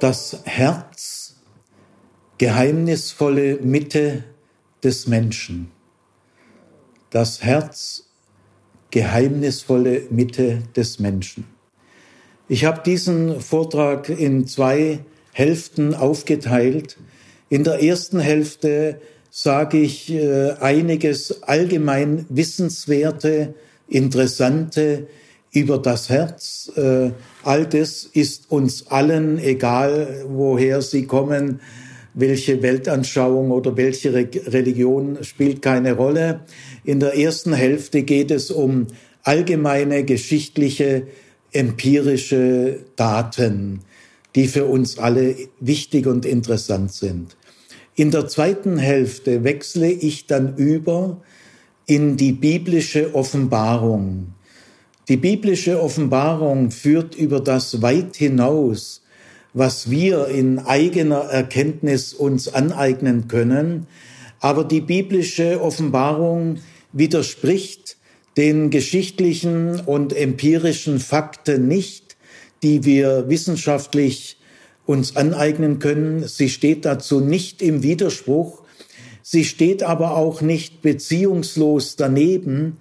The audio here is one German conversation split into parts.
Das Herz, geheimnisvolle Mitte des Menschen. Das Herz, geheimnisvolle Mitte des Menschen. Ich habe diesen Vortrag in zwei Hälften aufgeteilt. In der ersten Hälfte sage ich äh, einiges allgemein Wissenswerte, Interessante über das Herz. Äh, all das ist uns allen, egal woher sie kommen, welche Weltanschauung oder welche Religion spielt keine Rolle. In der ersten Hälfte geht es um allgemeine geschichtliche, empirische Daten, die für uns alle wichtig und interessant sind. In der zweiten Hälfte wechsle ich dann über in die biblische Offenbarung. Die biblische Offenbarung führt über das weit hinaus, was wir in eigener Erkenntnis uns aneignen können. Aber die biblische Offenbarung widerspricht den geschichtlichen und empirischen Fakten nicht, die wir wissenschaftlich uns aneignen können. Sie steht dazu nicht im Widerspruch. Sie steht aber auch nicht beziehungslos daneben,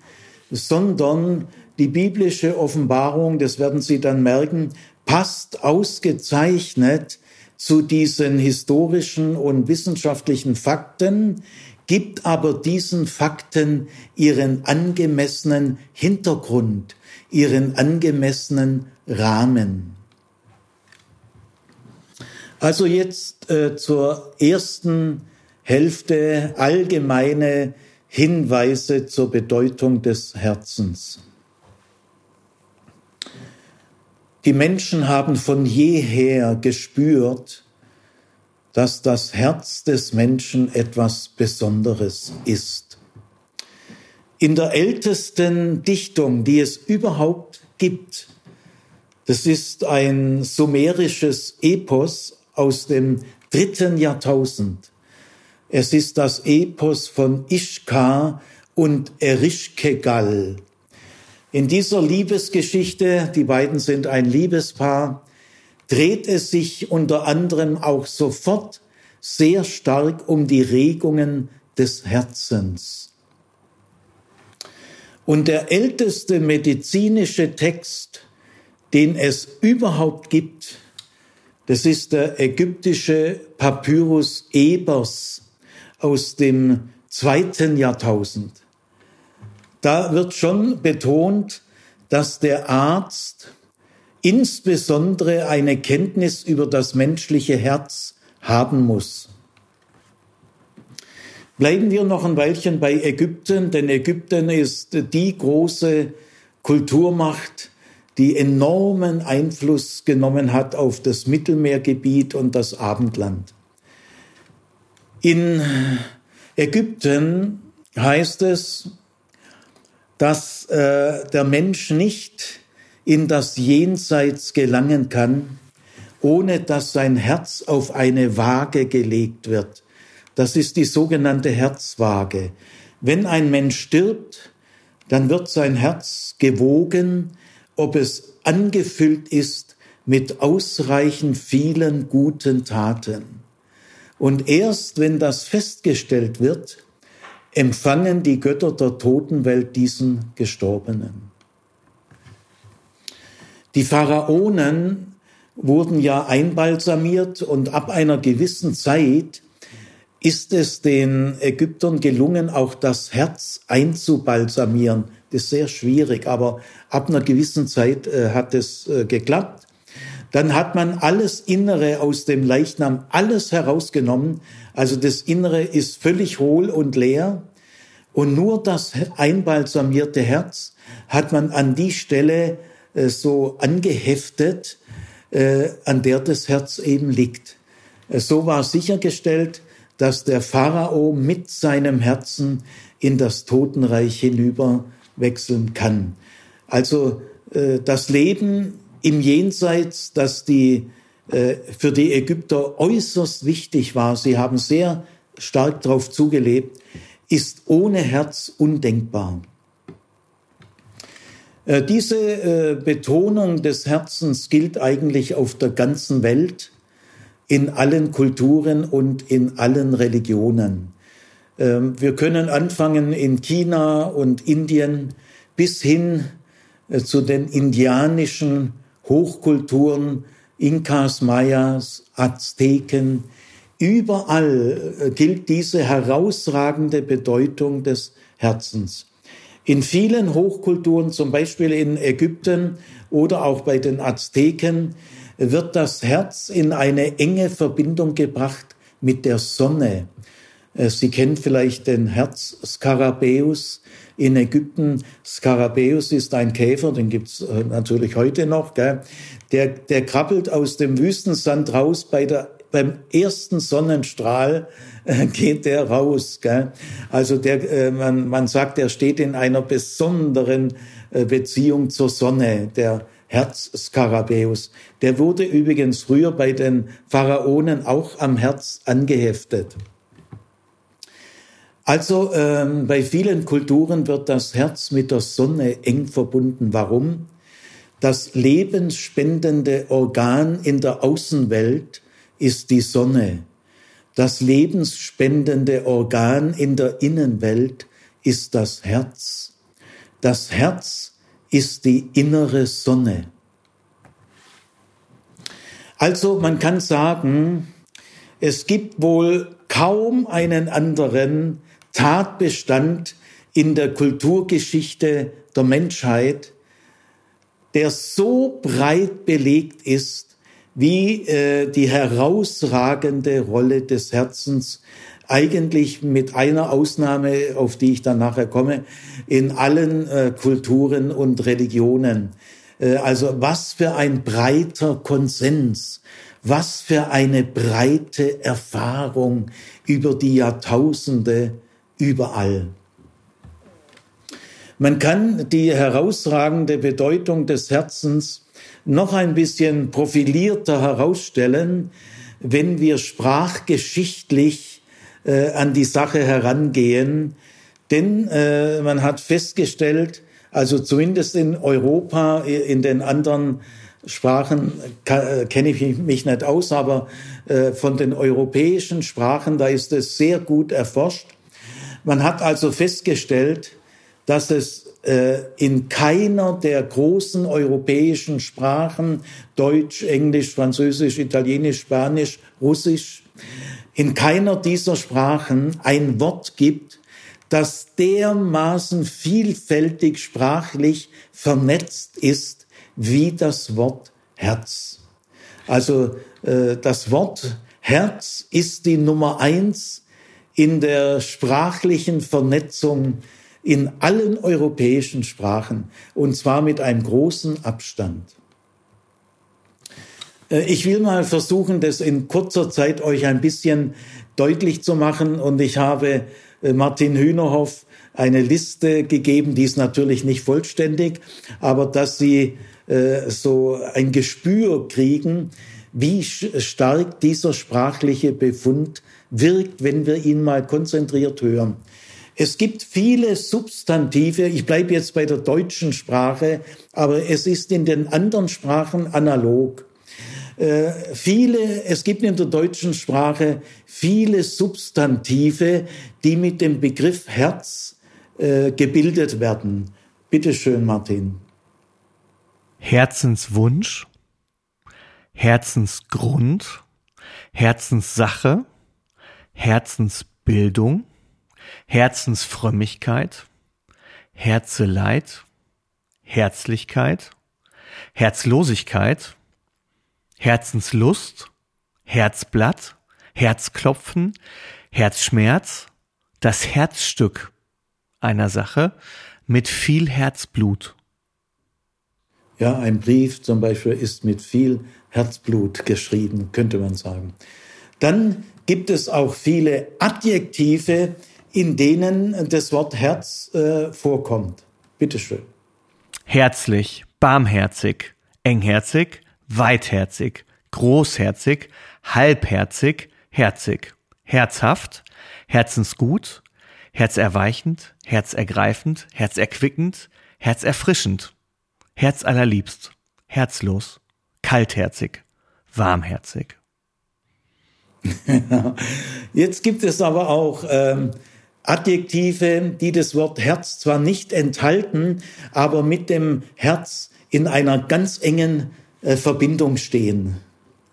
sondern die biblische Offenbarung, das werden Sie dann merken, passt ausgezeichnet zu diesen historischen und wissenschaftlichen Fakten, gibt aber diesen Fakten ihren angemessenen Hintergrund, ihren angemessenen Rahmen. Also jetzt äh, zur ersten Hälfte allgemeine Hinweise zur Bedeutung des Herzens. Die Menschen haben von jeher gespürt, dass das Herz des Menschen etwas Besonderes ist. In der ältesten Dichtung, die es überhaupt gibt, das ist ein sumerisches Epos aus dem dritten Jahrtausend. Es ist das Epos von Ishkar und Erishkegal. In dieser Liebesgeschichte, die beiden sind ein Liebespaar, dreht es sich unter anderem auch sofort sehr stark um die Regungen des Herzens. Und der älteste medizinische Text, den es überhaupt gibt, das ist der ägyptische Papyrus Ebers aus dem zweiten Jahrtausend. Da wird schon betont, dass der Arzt insbesondere eine Kenntnis über das menschliche Herz haben muss. Bleiben wir noch ein Weilchen bei Ägypten, denn Ägypten ist die große Kulturmacht, die enormen Einfluss genommen hat auf das Mittelmeergebiet und das Abendland. In Ägypten heißt es, dass äh, der Mensch nicht in das Jenseits gelangen kann, ohne dass sein Herz auf eine Waage gelegt wird. Das ist die sogenannte Herzwaage. Wenn ein Mensch stirbt, dann wird sein Herz gewogen ob es angefüllt ist mit ausreichend vielen guten Taten. Und erst wenn das festgestellt wird, empfangen die Götter der Totenwelt diesen Gestorbenen. Die Pharaonen wurden ja einbalsamiert und ab einer gewissen Zeit ist es den Ägyptern gelungen, auch das Herz einzubalsamieren. Das ist sehr schwierig, aber ab einer gewissen Zeit äh, hat es äh, geklappt. Dann hat man alles Innere aus dem Leichnam, alles herausgenommen. Also das Innere ist völlig hohl und leer. Und nur das einbalsamierte Herz hat man an die Stelle äh, so angeheftet, äh, an der das Herz eben liegt. Äh, so war sichergestellt, dass der Pharao mit seinem Herzen in das Totenreich hinüber wechseln kann. Also äh, das Leben im Jenseits, das die, für die Ägypter äußerst wichtig war, sie haben sehr stark darauf zugelebt, ist ohne Herz undenkbar. Äh, diese äh, Betonung des Herzens gilt eigentlich auf der ganzen Welt. in allen Kulturen und in allen Religionen. Ähm, wir können anfangen in China und Indien bis hin äh, zu den indianischen Hochkulturen, Inkas, Mayas, Azteken. Überall äh, gilt diese herausragende Bedeutung des Herzens. In vielen Hochkulturen, zum Beispiel in Ägypten oder auch bei den Azteken, wird das Herz in eine enge Verbindung gebracht mit der Sonne. Äh, Sie kennen vielleicht den Herzskarabäus in Ägypten. Skarabäus ist ein Käfer, den gibt's äh, natürlich heute noch. Gell? Der, der krabbelt aus dem Wüstensand raus bei der beim ersten Sonnenstrahl äh, geht der raus. Gell? Also der, äh, man, man sagt, er steht in einer besonderen Beziehung zur Sonne, der Herzskarabäus. Der wurde übrigens früher bei den Pharaonen auch am Herz angeheftet. Also ähm, bei vielen Kulturen wird das Herz mit der Sonne eng verbunden. Warum? Das lebensspendende Organ in der Außenwelt ist die Sonne. Das lebensspendende Organ in der Innenwelt ist das Herz. Das Herz ist die innere Sonne. Also man kann sagen, es gibt wohl kaum einen anderen Tatbestand in der Kulturgeschichte der Menschheit, der so breit belegt ist wie äh, die herausragende Rolle des Herzens eigentlich mit einer Ausnahme, auf die ich dann nachher komme, in allen äh, Kulturen und Religionen. Äh, also was für ein breiter Konsens, was für eine breite Erfahrung über die Jahrtausende überall. Man kann die herausragende Bedeutung des Herzens noch ein bisschen profilierter herausstellen, wenn wir sprachgeschichtlich äh, an die Sache herangehen. Denn äh, man hat festgestellt, also zumindest in Europa, in den anderen Sprachen äh, kenne ich mich nicht aus, aber äh, von den europäischen Sprachen, da ist es sehr gut erforscht. Man hat also festgestellt, dass es äh, in keiner der großen europäischen Sprachen, Deutsch, Englisch, Französisch, Italienisch, Spanisch, Russisch, in keiner dieser Sprachen ein Wort gibt, das dermaßen vielfältig sprachlich vernetzt ist wie das Wort Herz. Also äh, das Wort Herz ist die Nummer eins in der sprachlichen Vernetzung in allen europäischen Sprachen und zwar mit einem großen Abstand. Äh, ich will mal versuchen, das in kurzer Zeit euch ein bisschen deutlich zu machen und ich habe äh, Martin Hühnerhoff eine Liste gegeben, die ist natürlich nicht vollständig, aber dass Sie äh, so ein Gespür kriegen, wie stark dieser sprachliche Befund wirkt, wenn wir ihn mal konzentriert hören. Es gibt viele Substantive, ich bleibe jetzt bei der deutschen Sprache, aber es ist in den anderen Sprachen analog. Äh, viele, es gibt in der deutschen Sprache viele Substantive, die mit dem Begriff Herz äh, gebildet werden. Bitte schön, Martin. Herzenswunsch, Herzensgrund, Herzenssache, Herzensbildung, Herzensfrömmigkeit, Herzeleid, Herzlichkeit, Herzlosigkeit, Herzenslust, Herzblatt, Herzklopfen, Herzschmerz, das Herzstück einer Sache mit viel Herzblut. Ja, ein Brief zum Beispiel ist mit viel Herzblut geschrieben, könnte man sagen. Dann gibt es auch viele Adjektive, in denen das Wort Herz äh, vorkommt. Bitteschön. Herzlich, barmherzig, engherzig, weitherzig, großherzig, halbherzig, herzig, herzhaft, herzensgut, herzerweichend, herzergreifend, herzerquickend, herzerfrischend, herzallerliebst, herzlos, kaltherzig, warmherzig. Jetzt gibt es aber auch ähm, Adjektive, die das Wort Herz zwar nicht enthalten, aber mit dem Herz in einer ganz engen äh, Verbindung stehen.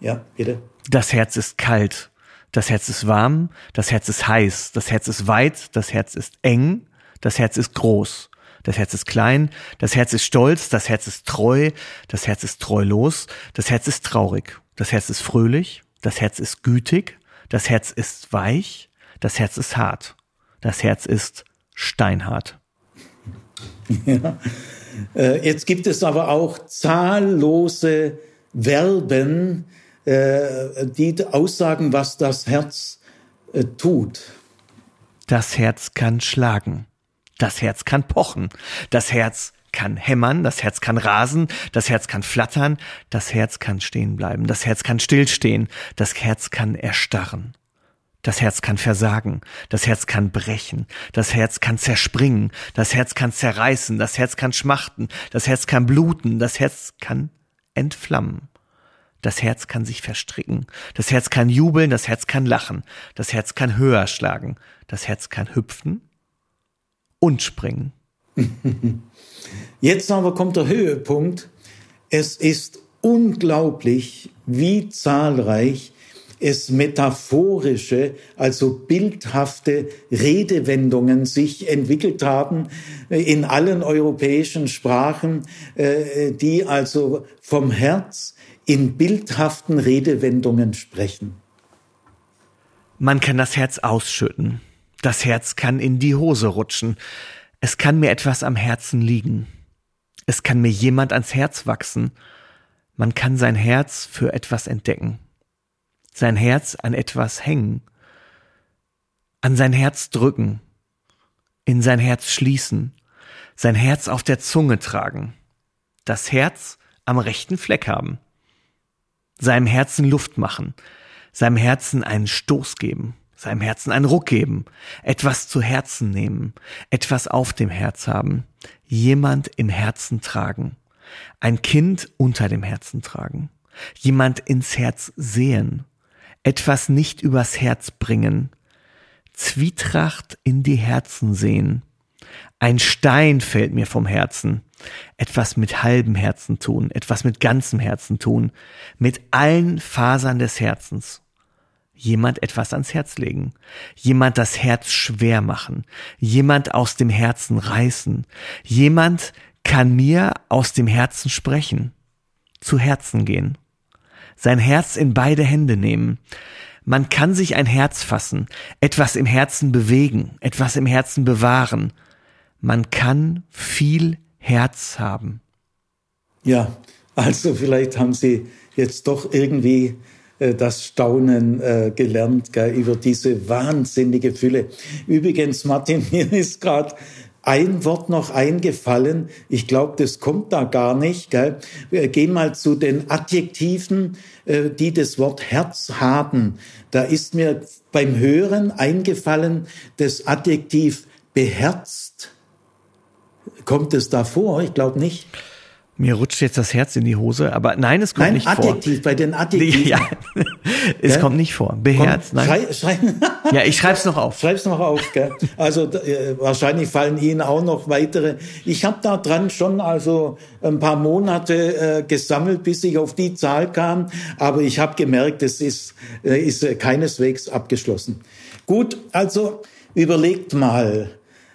Ja, bitte. Das Herz ist kalt, das Herz ist warm, das Herz ist heiß, das Herz ist weit, das Herz ist eng, das Herz ist groß, das Herz ist klein, das Herz ist stolz, das Herz ist treu, das Herz ist treulos, das Herz ist traurig, das Herz ist fröhlich, das Herz ist gütig, das Herz ist weich, das Herz ist hart, das Herz ist steinhart. Ja. Äh, jetzt gibt es aber auch zahllose Verben, äh, die aussagen, was das Herz äh, tut. Das Herz kann schlagen. Das Herz kann pochen. Das Herz kann hämmern, das Herz kann rasen, das Herz kann flattern, das Herz kann stehen bleiben, das Herz kann stillstehen, das Herz kann erstarren. Das Herz kann versagen, das Herz kann brechen, das Herz kann zerspringen, das Herz kann zerreißen, das Herz kann schmachten, das Herz kann bluten, das Herz kann entflammen. Das Herz kann sich verstricken, das Herz kann jubeln, das Herz kann lachen, das Herz kann höher schlagen, das Herz kann hüpfen und springen. Jetzt aber kommt der Höhepunkt. Es ist unglaublich, wie zahlreich es metaphorische, also bildhafte Redewendungen sich entwickelt haben in allen europäischen Sprachen, äh, die also vom Herz in bildhaften Redewendungen sprechen. Man kann das Herz ausschütten. Das Herz kann in die Hose rutschen. Es kann mir etwas am Herzen liegen. Es kann mir jemand ans Herz wachsen. Man kann sein Herz für etwas entdecken. Sein Herz an etwas hängen. An sein Herz drücken. In sein Herz schließen. Sein Herz auf der Zunge tragen. Das Herz am rechten Fleck haben. Seinem Herzen Luft machen. Seinem Herzen einen Stoß geben seinem Herzen einen Ruck geben, etwas zu Herzen nehmen, etwas auf dem Herz haben, jemand im Herzen tragen, ein Kind unter dem Herzen tragen, jemand ins Herz sehen, etwas nicht übers Herz bringen, Zwietracht in die Herzen sehen, ein Stein fällt mir vom Herzen, etwas mit halbem Herzen tun, etwas mit ganzem Herzen tun, mit allen Fasern des Herzens jemand etwas ans Herz legen, jemand das Herz schwer machen, jemand aus dem Herzen reißen, jemand kann mir aus dem Herzen sprechen, zu Herzen gehen, sein Herz in beide Hände nehmen. Man kann sich ein Herz fassen, etwas im Herzen bewegen, etwas im Herzen bewahren. Man kann viel Herz haben. Ja, also vielleicht haben Sie jetzt doch irgendwie das Staunen äh, gelernt gell, über diese wahnsinnige Fülle. Übrigens, Martin, mir ist gerade ein Wort noch eingefallen. Ich glaube, das kommt da gar nicht. Gell? Wir gehen mal zu den Adjektiven, äh, die das Wort Herz haben. Da ist mir beim Hören eingefallen das Adjektiv beherzt. Kommt es da vor? Ich glaube nicht. Mir rutscht jetzt das Herz in die Hose, aber nein, es kommt nein, nicht Adjektiv, vor. Adjektiv, bei den Adjektiven. Ja, es ja? kommt nicht vor. Beherzt, nein. Schrei, schrei. ja, ich schreib's noch auf. Schreib's noch auf, gell? Also äh, wahrscheinlich fallen Ihnen auch noch weitere. Ich habe da dran schon also ein paar Monate äh, gesammelt, bis ich auf die Zahl kam, aber ich habe gemerkt, es ist, äh, ist äh, keineswegs abgeschlossen. Gut, also überlegt mal,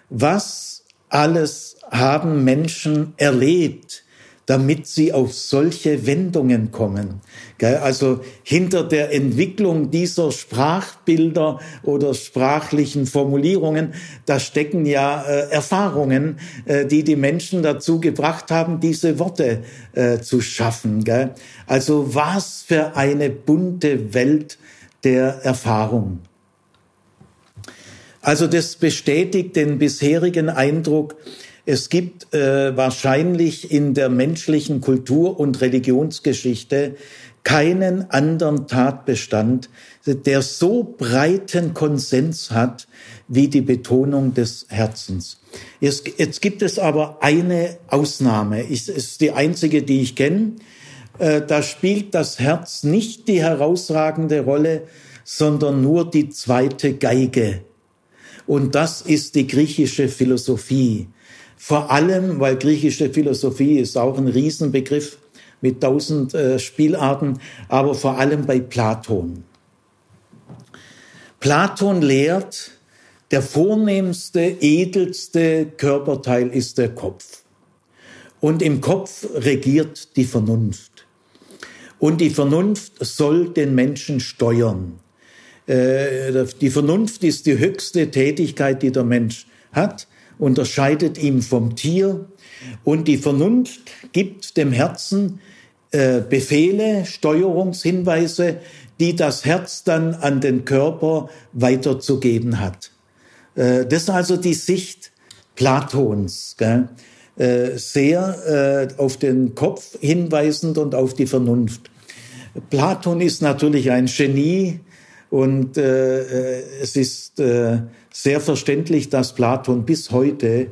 was alles haben Menschen erlebt, damit sie auf solche Wendungen kommen. Also hinter der Entwicklung dieser Sprachbilder oder sprachlichen Formulierungen, da stecken ja äh, Erfahrungen, äh, die die Menschen dazu gebracht haben, diese Worte äh, zu schaffen. Also was für eine bunte Welt der Erfahrung. Also das bestätigt den bisherigen Eindruck, es gibt äh, wahrscheinlich in der menschlichen Kultur- und Religionsgeschichte keinen anderen Tatbestand, der so breiten Konsens hat wie die Betonung des Herzens. Jetzt, jetzt gibt es aber eine Ausnahme. Es ist die einzige, die ich kenne. Äh, da spielt das Herz nicht die herausragende Rolle, sondern nur die zweite Geige. Und das ist die griechische Philosophie. Vor allem, weil griechische Philosophie ist auch ein Riesenbegriff mit tausend äh, Spielarten, aber vor allem bei Platon. Platon lehrt, der vornehmste, edelste Körperteil ist der Kopf. Und im Kopf regiert die Vernunft. Und die Vernunft soll den Menschen steuern. Äh, die Vernunft ist die höchste Tätigkeit, die der Mensch hat unterscheidet ihn vom Tier und die Vernunft gibt dem Herzen äh, Befehle, Steuerungshinweise, die das Herz dann an den Körper weiterzugeben hat. Äh, das ist also die Sicht Platons, gell? Äh, sehr äh, auf den Kopf hinweisend und auf die Vernunft. Platon ist natürlich ein Genie und äh, äh es ist sehr verständlich, dass Platon bis heute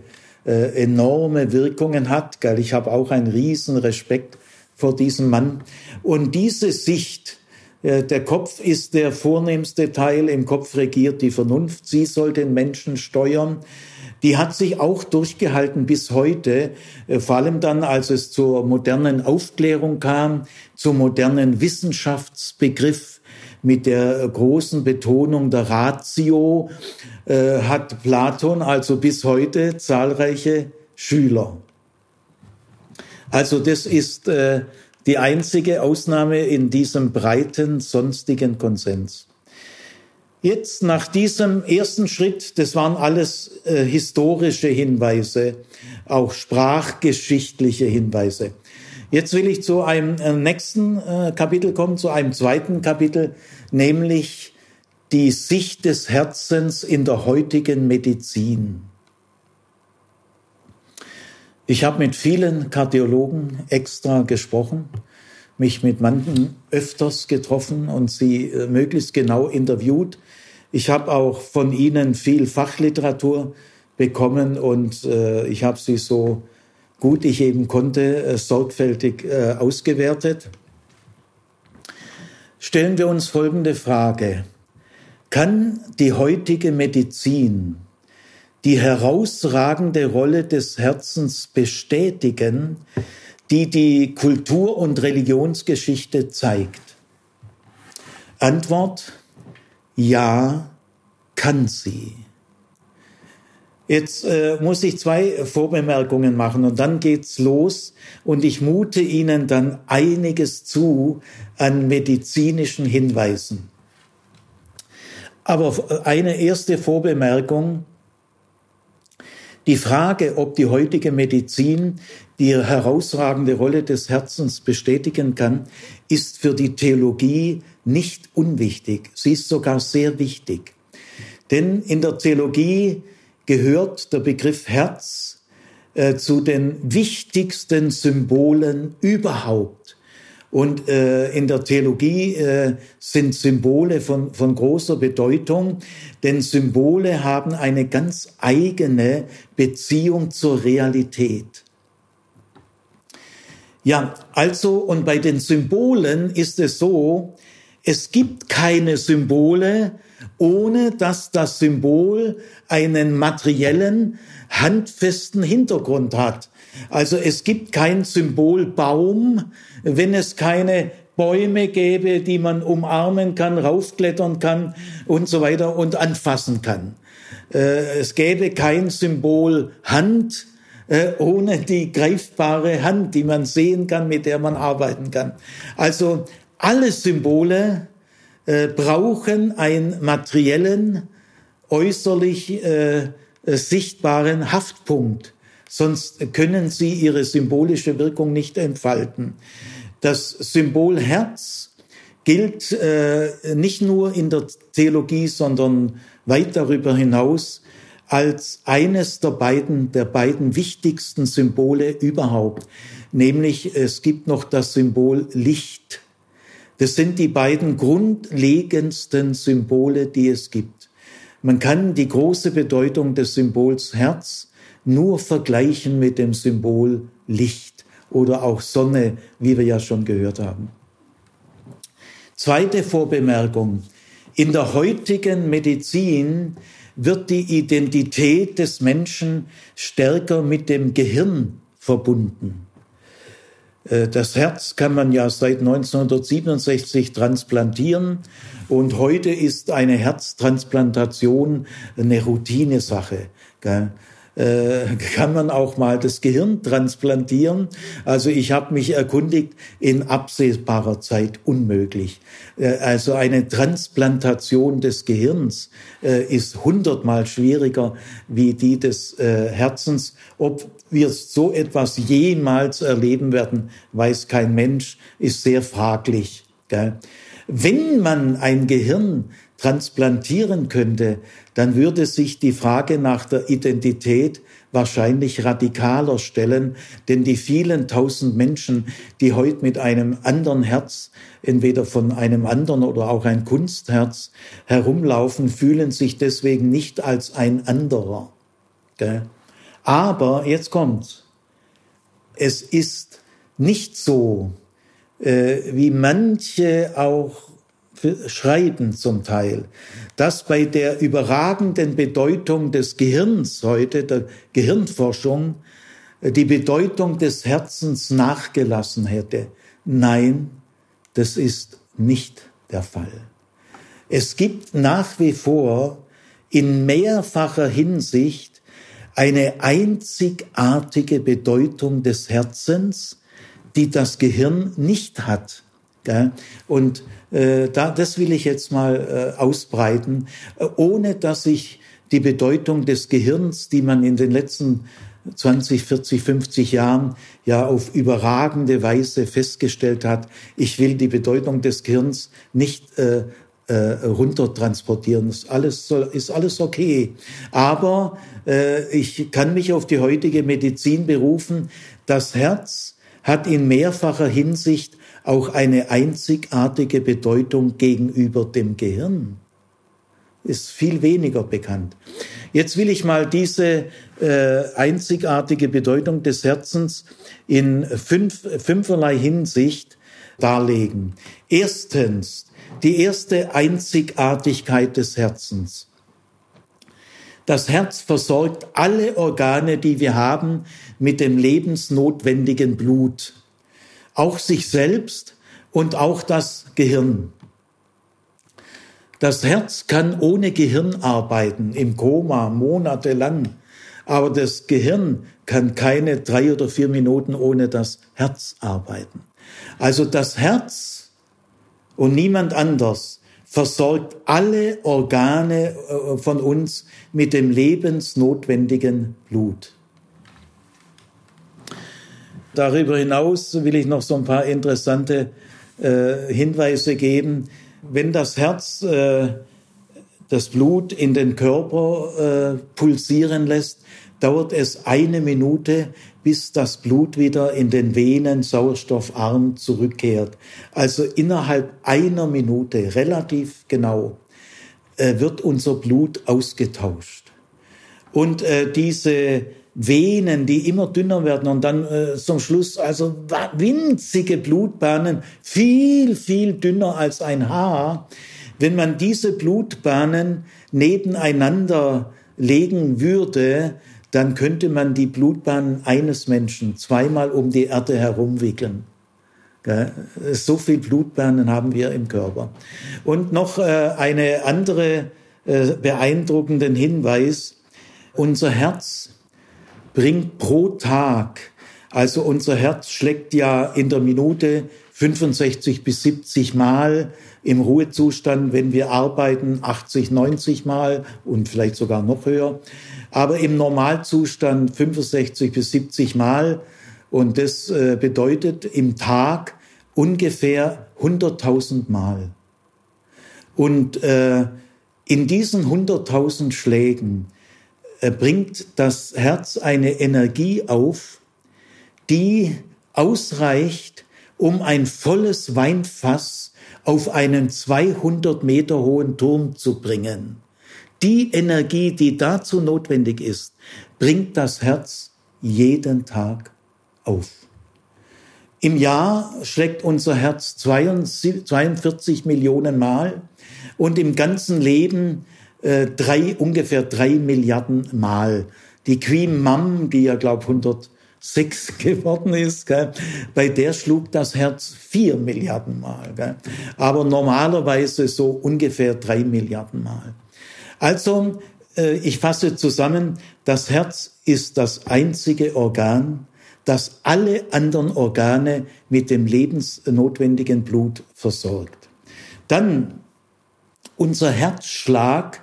äh, enorme Wirkungen hat. Gell? Ich habe auch einen riesen Respekt vor diesem Mann. Und diese Sicht, äh, der Kopf ist der vornehmste Teil, im Kopf regiert die Vernunft, sie soll den Menschen steuern. Die hat sich auch durchgehalten bis heute, äh, vor allem dann, als es zur modernen Aufklärung kam, zum modernen Wissenschaftsbegriff mit der großen Betonung der Ratio äh, hat Platon also bis heute zahlreiche Schüler. Also das ist äh, die einzige Ausnahme in diesem breiten sonstigen Konsens. Jetzt nach diesem ersten Schritt, das waren alles äh, historische Hinweise, auch sprachgeschichtliche Hinweise. Jetzt will ich zu einem äh, nächsten äh, Kapitel kommen, zu einem zweiten Kapitel, nämlich die Sicht des Herzens in der heutigen Medizin. Ich habe mit vielen Kardiologen extra gesprochen, mich mit manchen öfters getroffen und sie äh, möglichst genau interviewt. Ich habe auch von ihnen viel Fachliteratur bekommen und äh, ich habe sie so gut ich eben konnte, äh, sorgfältig äh, ausgewertet. Stellen wir uns folgende Frage. Kann die heutige Medizin die herausragende Rolle des Herzens bestätigen, die die Kultur- und Religionsgeschichte zeigt? Antwort, ja, kann sie. Jetzt äh, muss ich zwei Vorbemerkungen machen und dann geht's los und ich mute Ihnen dann einiges zu an medizinischen Hinweisen. Aber eine erste Vorbemerkung. Die Frage, ob die heutige Medizin die herausragende Rolle des Herzens bestätigen kann, ist für die Theologie nicht unwichtig. Sie ist sogar sehr wichtig. Denn in der Theologie gehört der Begriff Herz äh, zu den wichtigsten Symbolen überhaupt. Und äh, in der Theologie äh, sind Symbole von, von großer Bedeutung, denn Symbole haben eine ganz eigene Beziehung zur Realität. Ja, also, und bei den Symbolen ist es so, es gibt keine Symbole, ohne dass das Symbol einen materiellen, handfesten Hintergrund hat. Also es gibt kein Symbolbaum, wenn es keine Bäume gäbe, die man umarmen kann, raufklettern kann und so weiter und anfassen kann. Äh, es gäbe kein Symbol Hand äh, ohne die greifbare Hand, die man sehen kann, mit der man arbeiten kann. Also alle Symbole äh, brauchen einen materiellen, äußerlich sichtbaren Haftpunkt. Sonst können sie ihre symbolische Wirkung nicht entfalten. Das Symbol Herz gilt äh, nicht nur in der Theologie, sondern weit darüber hinaus als eines der beiden, der beiden wichtigsten Symbole überhaupt. Nämlich es gibt noch das Symbol Licht. Das sind die beiden grundlegendsten Symbole, die es gibt. Man kann die große Bedeutung des Symbols Herz nur vergleichen mit dem Symbol Licht oder auch Sonne, wie wir ja schon gehört haben. Zweite Vorbemerkung. In der heutigen Medizin wird die Identität des Menschen stärker mit dem Gehirn verbunden. Äh, das Herz kann man ja seit 1967 transplantieren und heute ist eine Herztransplantation eine Routinesache. Äh, kann man auch mal das Gehirn transplantieren. Also ich habe mich erkundigt, in absehbarer Zeit unmöglich. Äh, also eine Transplantation des Gehirns äh, ist hundertmal schwieriger wie die des äh, Herzens. Ob wir so etwas jemals erleben werden, weiß kein Mensch, ist sehr fraglich. Gell? Wenn man ein Gehirn transplantieren könnte, dann würde sich die Frage nach der Identität wahrscheinlich radikaler stellen, denn die vielen tausend Menschen, die heute mit einem anderen Herz, entweder von einem anderen oder auch ein Kunstherz herumlaufen, fühlen sich deswegen nicht als ein anderer. Aber jetzt kommt's. Es ist nicht so, äh, wie manche auch schreiben zum Teil, dass bei der überragenden Bedeutung des Gehirns heute, der Gehirnforschung, äh, die Bedeutung des Herzens nachgelassen hätte. Nein, das ist nicht der Fall. Es gibt nach wie vor in mehrfacher Hinsicht eine einzigartige Bedeutung des Herzens, die das Gehirn nicht hat. Und äh, da, das will ich jetzt mal äh, ausbreiten, äh, ohne dass ich die Bedeutung des Gehirns, die man in den letzten 20, 40, 50 Jahren ja auf überragende Weise festgestellt hat. Ich will die Bedeutung des Gehirns nicht äh, äh, runtertransportieren. Ist alles, soll, ist alles okay. Aber äh, ich kann mich auf die heutige Medizin berufen. Das Herz hat in mehrfacher Hinsicht auch eine einzigartige Bedeutung gegenüber dem Gehirn. Ist viel weniger bekannt. Jetzt will ich mal diese äh, einzigartige Bedeutung des Herzens in fünf, fünferlei Hinsicht darlegen. Erstens, die erste Einzigartigkeit des Herzens. Das Herz versorgt alle Organe, die wir haben, mit dem lebensnotwendigen Blut auch sich selbst und auch das Gehirn. Das Herz kann ohne Gehirn arbeiten, im Koma, monatelang. Aber das Gehirn kann keine drei oder vier Minuten ohne das Herz arbeiten. Also das Herz und niemand anders versorgt alle Organe äh, von uns mit dem lebensnotwendigen Blut. Darüber hinaus will ich noch so ein paar interessante äh, Hinweise geben. Wenn das Herz äh, das Blut in den Körper äh, pulsieren lässt, dauert es eine Minute, bis das Blut wieder in den Venen sauerstoffarm zurückkehrt. Also innerhalb einer Minute, relativ genau, äh, wird unser Blut ausgetauscht. Und äh, diese Venen, die immer dünner werden und dann äh, zum Schluss also winzige Blutbahnen, viel, viel dünner als ein Haar. Wenn man diese Blutbahnen nebeneinander legen würde, dann könnte man die Blutbahnen eines Menschen zweimal um die Erde herumwickeln. So viel Blutbahnen haben wir im Körper. Und noch äh, eine andere äh, beeindruckenden Hinweis. Unser Herz bringt pro Tag, also unser Herz schlägt ja in der Minute 65 bis 70 Mal, im Ruhezustand, wenn wir arbeiten, 80, 90 Mal und vielleicht sogar noch höher. Aber im Normalzustand 65 bis 70 Mal. Und das äh, bedeutet im Tag ungefähr 100.000 Mal. Und äh, in diesen 100.000 Schlägen bringt das Herz eine Energie auf, die ausreicht, um ein volles Weinfass auf einen 200 Meter hohen Turm zu bringen. Die Energie, die dazu notwendig ist, bringt das Herz jeden Tag auf. Im Jahr schlägt unser Herz 42 Millionen Mal und im ganzen Leben äh, drei, ungefähr drei Milliarden Mal. Die Queen Mum, die ja, glaube 106 geworden ist, gell, bei der schlug das Herz vier Milliarden Mal. Gell. Aber normalerweise so ungefähr drei Milliarden Mal. Also, äh, ich fasse zusammen, das Herz ist das einzige Organ, das alle anderen Organe mit dem lebensnotwendigen Blut versorgt. Dann unser Herzschlag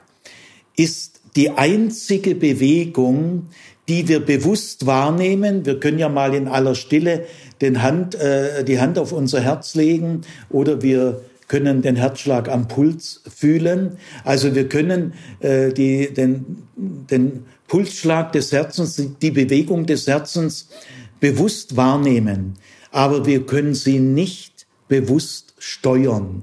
ist die einzige Bewegung, die wir bewusst wahrnehmen. Wir können ja mal in aller Stille den Hand, äh, die Hand auf unser Herz legen oder wir können den Herzschlag am Puls fühlen. Also wir können äh, die, den, den Pulsschlag des Herzens, die Bewegung des Herzens bewusst wahrnehmen, aber wir können sie nicht bewusst steuern.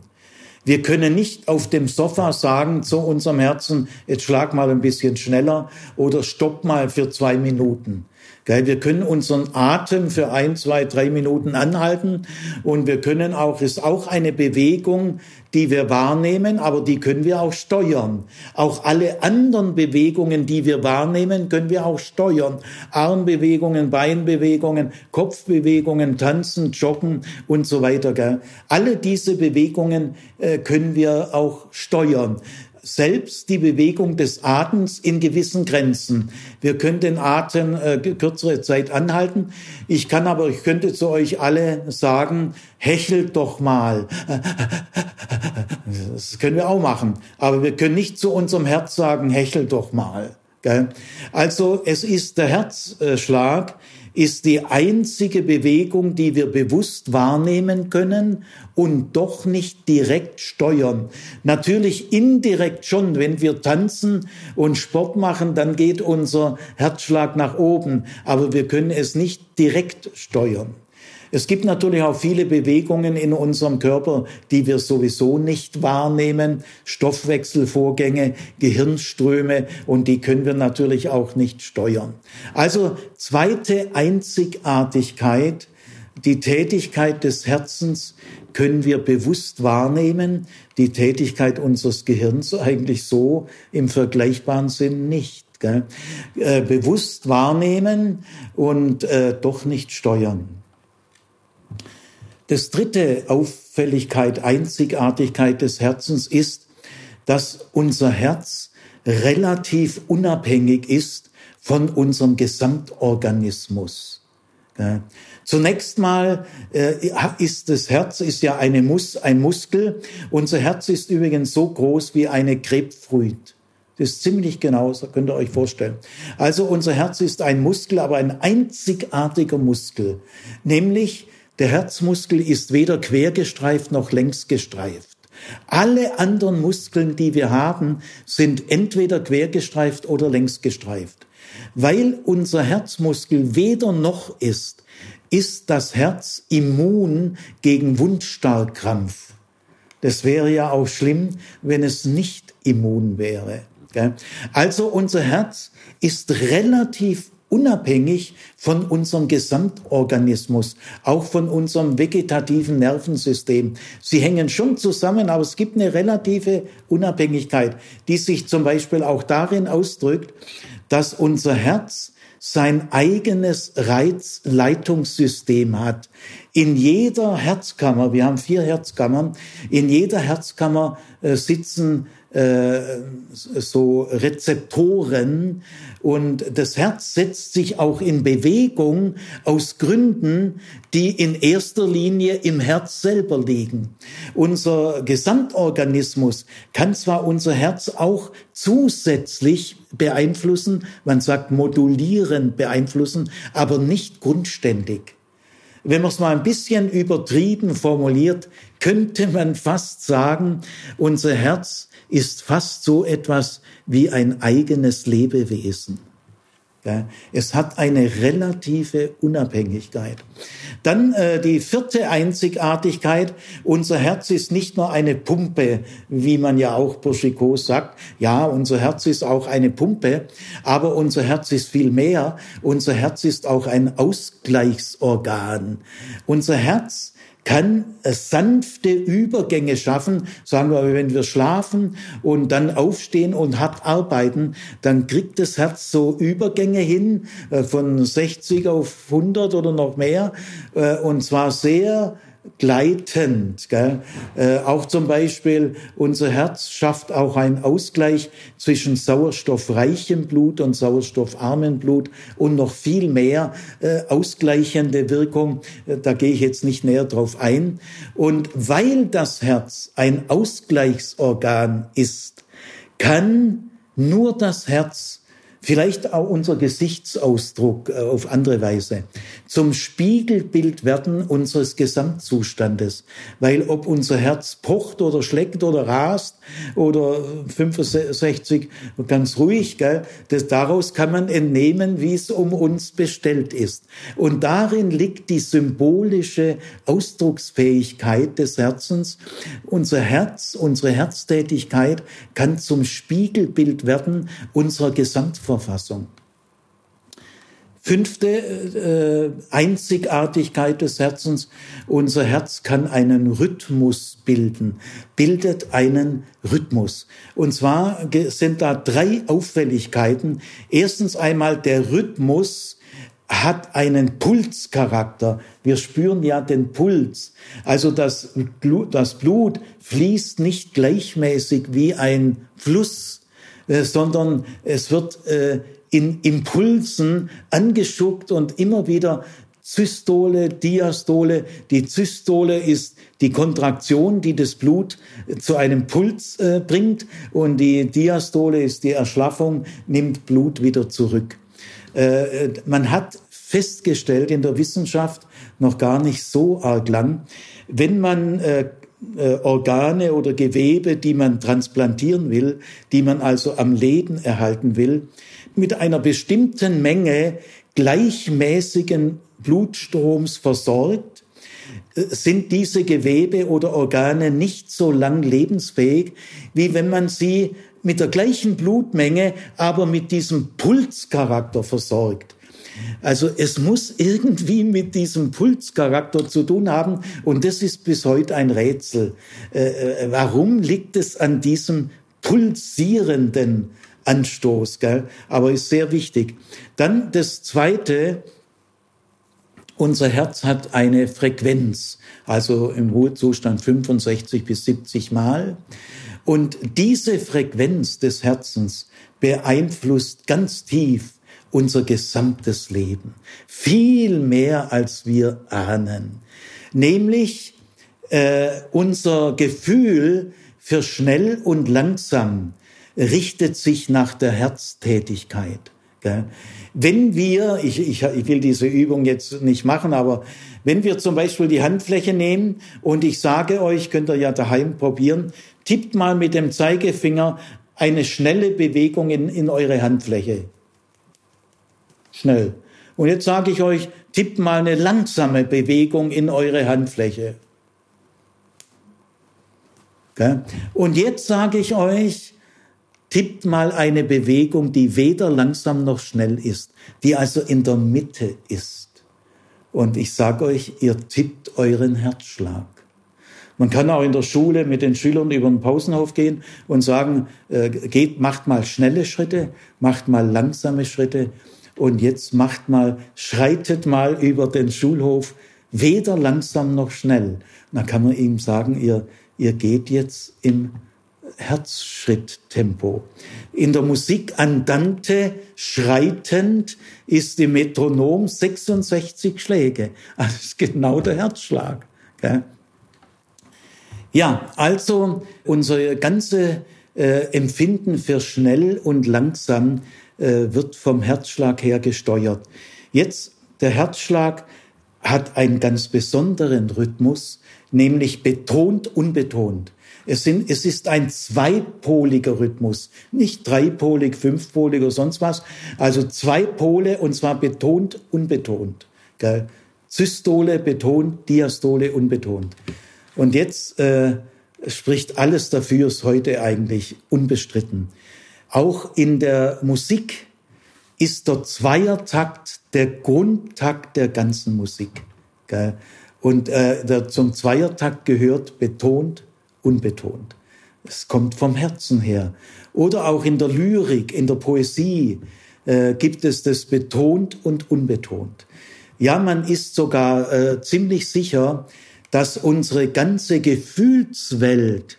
Wir können nicht auf dem Sofa sagen zu unserem Herzen, jetzt schlag mal ein bisschen schneller oder stopp mal für zwei Minuten. Wir können unseren Atem für ein, zwei, drei Minuten anhalten und wir können auch, ist auch eine Bewegung, die wir wahrnehmen, aber die können wir auch steuern. Auch alle anderen Bewegungen, die wir wahrnehmen, können wir auch steuern. Armbewegungen, Beinbewegungen, Kopfbewegungen, Tanzen, Joggen und so weiter. Alle diese Bewegungen äh, können wir auch steuern selbst die Bewegung des Atems in gewissen Grenzen. Wir können den Atem äh, kürzere Zeit anhalten. Ich kann aber, ich könnte zu euch alle sagen, hechelt doch mal. Das können wir auch machen. Aber wir können nicht zu unserem Herz sagen, hechelt doch mal. Also es ist der Herzschlag, ist die einzige Bewegung, die wir bewusst wahrnehmen können und doch nicht direkt steuern. Natürlich indirekt schon, wenn wir tanzen und Sport machen, dann geht unser Herzschlag nach oben, aber wir können es nicht direkt steuern. Es gibt natürlich auch viele Bewegungen in unserem Körper, die wir sowieso nicht wahrnehmen. Stoffwechselvorgänge, Gehirnströme und die können wir natürlich auch nicht steuern. Also zweite Einzigartigkeit, die Tätigkeit des Herzens können wir bewusst wahrnehmen, die Tätigkeit unseres Gehirns eigentlich so im vergleichbaren Sinn nicht. Gell? Äh, bewusst wahrnehmen und äh, doch nicht steuern. Das dritte Auffälligkeit, Einzigartigkeit des Herzens ist, dass unser Herz relativ unabhängig ist von unserem Gesamtorganismus. Zunächst mal äh, ist das Herz ist ja eine Mus ein Muskel. Unser Herz ist übrigens so groß wie eine Grapefruit. Das ist ziemlich genau, das könnt ihr euch vorstellen. Also unser Herz ist ein Muskel, aber ein einzigartiger Muskel. Nämlich der Herzmuskel ist weder quergestreift noch längs gestreift. Alle anderen Muskeln, die wir haben, sind entweder quergestreift oder längs gestreift. Weil unser Herzmuskel weder noch ist, ist das Herz immun gegen Wundstarkrampf. Das wäre ja auch schlimm, wenn es nicht immun wäre. Also unser Herz ist relativ unabhängig von unserem Gesamtorganismus, auch von unserem vegetativen Nervensystem. Sie hängen schon zusammen, aber es gibt eine relative Unabhängigkeit, die sich zum Beispiel auch darin ausdrückt, dass unser Herz sein eigenes Reizleitungssystem hat. In jeder Herzkammer, wir haben vier Herzkammern, in jeder Herzkammer äh, sitzen so Rezeptoren und das Herz setzt sich auch in Bewegung aus Gründen, die in erster Linie im Herz selber liegen. Unser Gesamtorganismus kann zwar unser Herz auch zusätzlich beeinflussen, man sagt modulierend beeinflussen, aber nicht grundständig. Wenn man es mal ein bisschen übertrieben formuliert, könnte man fast sagen, unser Herz ist fast so etwas wie ein eigenes Lebewesen. Es hat eine relative Unabhängigkeit. Dann äh, die vierte Einzigartigkeit. Unser Herz ist nicht nur eine Pumpe, wie man ja auch Bourchicot sagt. Ja, unser Herz ist auch eine Pumpe, aber unser Herz ist viel mehr. Unser Herz ist auch ein Ausgleichsorgan. Unser Herz kann sanfte Übergänge schaffen. Sagen wir, wenn wir schlafen und dann aufstehen und hart arbeiten, dann kriegt das Herz so Übergänge hin äh, von 60 auf 100 oder noch mehr äh, und zwar sehr gleitend. Gell? Äh, auch zum Beispiel unser Herz schafft auch einen Ausgleich zwischen sauerstoffreichem Blut und sauerstoffarmem Blut und noch viel mehr äh, ausgleichende Wirkung. Äh, da gehe ich jetzt nicht näher drauf ein. Und weil das Herz ein Ausgleichsorgan ist, kann nur das Herz vielleicht auch unser Gesichtsausdruck äh, auf andere Weise zum Spiegelbild werden unseres Gesamtzustandes. Weil ob unser Herz pocht oder schlägt oder rast oder 65 ganz ruhig, gell, das, daraus kann man entnehmen, wie es um uns bestellt ist. Und darin liegt die symbolische Ausdrucksfähigkeit des Herzens. Unser Herz, unsere Herztätigkeit kann zum Spiegelbild werden unserer Gesamtverfassung. Fünfte äh, Einzigartigkeit des Herzens. Unser Herz kann einen Rhythmus bilden, bildet einen Rhythmus. Und zwar sind da drei Auffälligkeiten. Erstens einmal der Rhythmus hat einen Pulscharakter. Wir spüren ja den Puls. Also das Blut, das Blut fließt nicht gleichmäßig wie ein Fluss, äh, sondern es wird äh, in Impulsen angeschuckt und immer wieder Zystole, Diastole. Die Zystole ist die Kontraktion, die das Blut zu einem Puls äh, bringt und die Diastole ist die Erschlaffung, nimmt Blut wieder zurück. Äh, man hat festgestellt in der Wissenschaft noch gar nicht so arg lang, wenn man äh, äh, Organe oder Gewebe, die man transplantieren will, die man also am Leben erhalten will, mit einer bestimmten Menge gleichmäßigen Blutstroms versorgt, äh, sind diese Gewebe oder Organe nicht so lang lebensfähig, wie wenn man sie mit der gleichen Blutmenge, aber mit diesem Pulscharakter versorgt. Also es muss irgendwie mit diesem Pulscharakter zu tun haben und das ist bis heute ein Rätsel. Äh, äh, warum liegt es an diesem pulsierenden Anstoß? Gell? Aber ist sehr wichtig. Dann das Zweite, unser Herz hat eine Frequenz, also im Ruhezustand 65 bis 70 Mal. Und diese Frequenz des Herzens beeinflusst ganz tief unser gesamtes Leben. Viel mehr, als wir ahnen. Nämlich äh, unser Gefühl für schnell und langsam richtet sich nach der Herztätigkeit. Wenn wir, ich, ich, ich will diese Übung jetzt nicht machen, aber wenn wir zum Beispiel die Handfläche nehmen und ich sage euch, könnt ihr ja daheim probieren, tippt mal mit dem Zeigefinger eine schnelle Bewegung in, in eure Handfläche schnell. Und jetzt sage ich euch, tippt mal eine langsame Bewegung in eure Handfläche. Und jetzt sage ich euch, tippt mal eine Bewegung, die weder langsam noch schnell ist, die also in der Mitte ist. Und ich sage euch, ihr tippt euren Herzschlag. Man kann auch in der Schule mit den Schülern über den Pausenhof gehen und sagen, äh, geht, macht mal schnelle Schritte, macht mal langsame Schritte und jetzt macht mal, schreitet mal über den Schulhof, weder langsam noch schnell. dann kann man ihm sagen, ihr, ihr geht jetzt im Herzschritttempo. In der Musik Andante schreitend ist im Metronom 66 Schläge. Also das ist genau der Herzschlag. Gell? Ja, also unser ganze äh, Empfinden für schnell und langsam äh, wird vom Herzschlag her gesteuert. Jetzt der Herzschlag hat einen ganz besonderen Rhythmus, nämlich betont, unbetont. Es, sind, es ist ein zweipoliger Rhythmus, nicht dreipolig, fünfpolig oder sonst was. Also zwei Pole und zwar betont, unbetont. Gell? Systole betont, Diastole unbetont. Und jetzt äh, spricht alles dafür, ist heute eigentlich unbestritten. Auch in der Musik ist der Zweiertakt der Grundtakt der ganzen Musik. Gell? Und äh, der, zum Zweiertakt gehört betont, unbetont. Es kommt vom Herzen her. Oder auch in der Lyrik, in der Poesie äh, gibt es das betont und unbetont. Ja, man ist sogar äh, ziemlich sicher, dass unsere ganze Gefühlswelt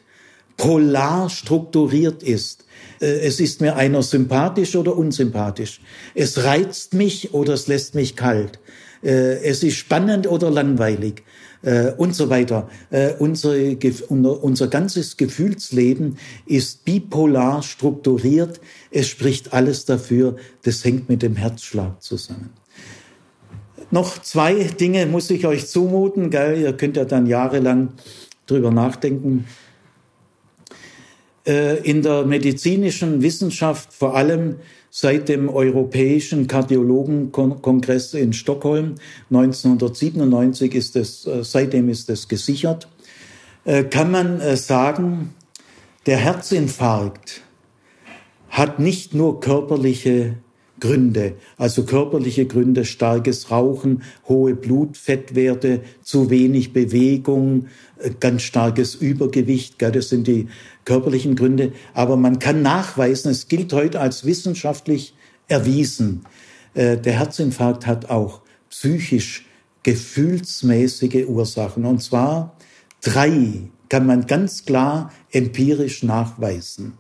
polar strukturiert ist. Äh, es ist mir einer sympathisch oder unsympathisch. Es reizt mich oder es lässt mich kalt. Äh, es ist spannend oder langweilig äh, und so weiter. Unsere, unser ganzes Gefühlsleben ist bipolar strukturiert. Es spricht alles dafür. Das hängt mit dem Herzschlag zusammen. Noch zwei Dinge muss ich euch zumuten, gell? Ihr könnt ja dann jahrelang drüber nachdenken. Äh, in der medizinischen Wissenschaft, vor allem seit dem Europäischen Kardiologenkongress in Stockholm. 1997 ist es, äh, seitdem ist es gesichert, äh, kann man sagen, der Herzinfarkt hat nicht nur körperliche Gründe, also körperliche Gründe, starkes Rauchen, hohe Blutfettwerte, zu wenig Bewegung, ganz starkes Übergewicht, das sind die körperlichen Gründe. Aber man kann nachweisen, es gilt heute als wissenschaftlich erwiesen, äh, der Herzinfarkt hat auch psychisch gefühlsmäßige Ursachen. Und zwar drei kann man ganz klar empirisch nachweisen.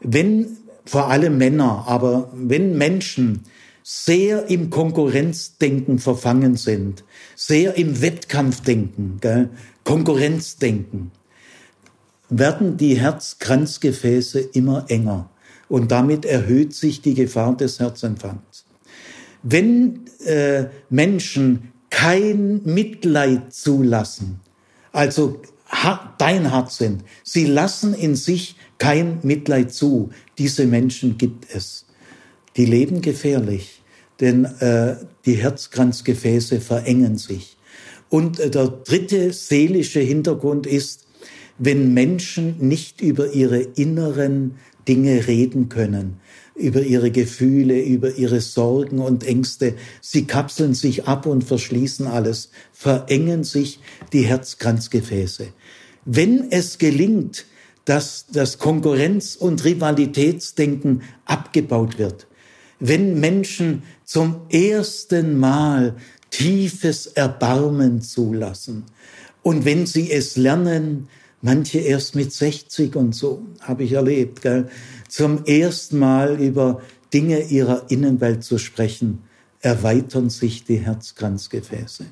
Wenn vor allem Männer, aber wenn Menschen sehr im Konkurrenzdenken verfangen sind, sehr im Wettkampfdenken, gell, Konkurrenzdenken, werden die Herzkranzgefäße immer enger und damit erhöht sich die Gefahr des Herzinfarkts. Wenn äh, Menschen kein Mitleid zulassen, also beinhart sind, sie lassen in sich kein Mitleid zu. Diese Menschen gibt es. Die leben gefährlich, denn äh, die Herzkranzgefäße verengen sich. Und äh, der dritte seelische Hintergrund ist, wenn Menschen nicht über ihre inneren Dinge reden können, über ihre Gefühle, über ihre Sorgen und Ängste. Sie kapseln sich ab und verschließen alles, verengen sich die Herzkranzgefäße. Wenn es gelingt, dass das Konkurrenz- und Rivalitätsdenken abgebaut wird. Wenn Menschen zum ersten Mal tiefes Erbarmen zulassen und wenn sie es lernen, manche erst mit 60 und so, habe ich erlebt, gell, zum ersten Mal über Dinge ihrer Innenwelt zu sprechen, erweitern sich die Herzkranzgefäße.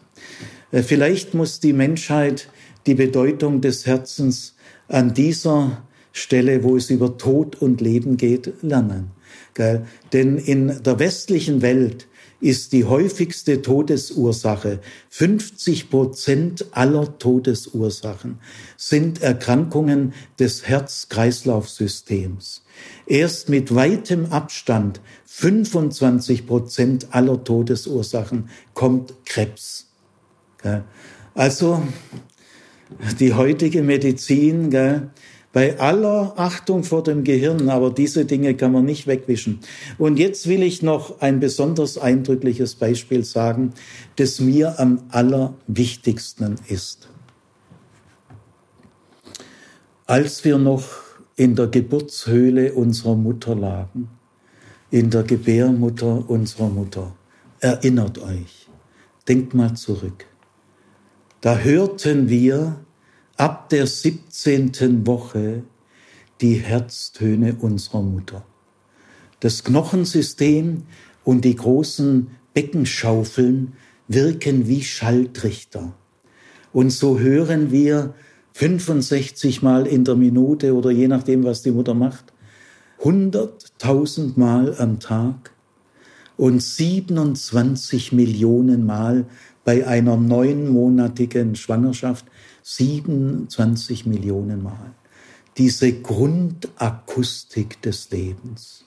Äh, vielleicht muss die Menschheit die Bedeutung des Herzens an dieser Stelle, wo es über Tod und Leben geht, lernen. Gell? Denn in der westlichen Welt ist die häufigste Todesursache, 50 Prozent aller Todesursachen sind Erkrankungen des Herz-Kreislauf-Systems. Erst mit weitem Abstand 25 Prozent aller Todesursachen kommt Krebs. Also die heutige Medizin, bei aller Achtung vor dem Gehirn, aber diese Dinge kann man nicht wegwischen. Und jetzt will ich noch ein besonders eindrückliches Beispiel sagen, das mir am allerwichtigsten ist. Als wir noch in der Geburtshöhle unserer Mutter lagen, in der Gebärmutter unserer Mutter, erinnert euch, denkt mal zurück. Da hörten wir ab der 17. Woche die Herztöne unserer Mutter. Das Knochensystem und die großen Beckenschaufeln wirken wie Schalltrichter. Und so hören wir 65 Mal in der Minute oder je nachdem, was die Mutter macht, 100.000 Mal am Tag und 27 Millionen Mal bei einer neunmonatigen Schwangerschaft 27 Millionen Mal. Diese Grundakustik des Lebens.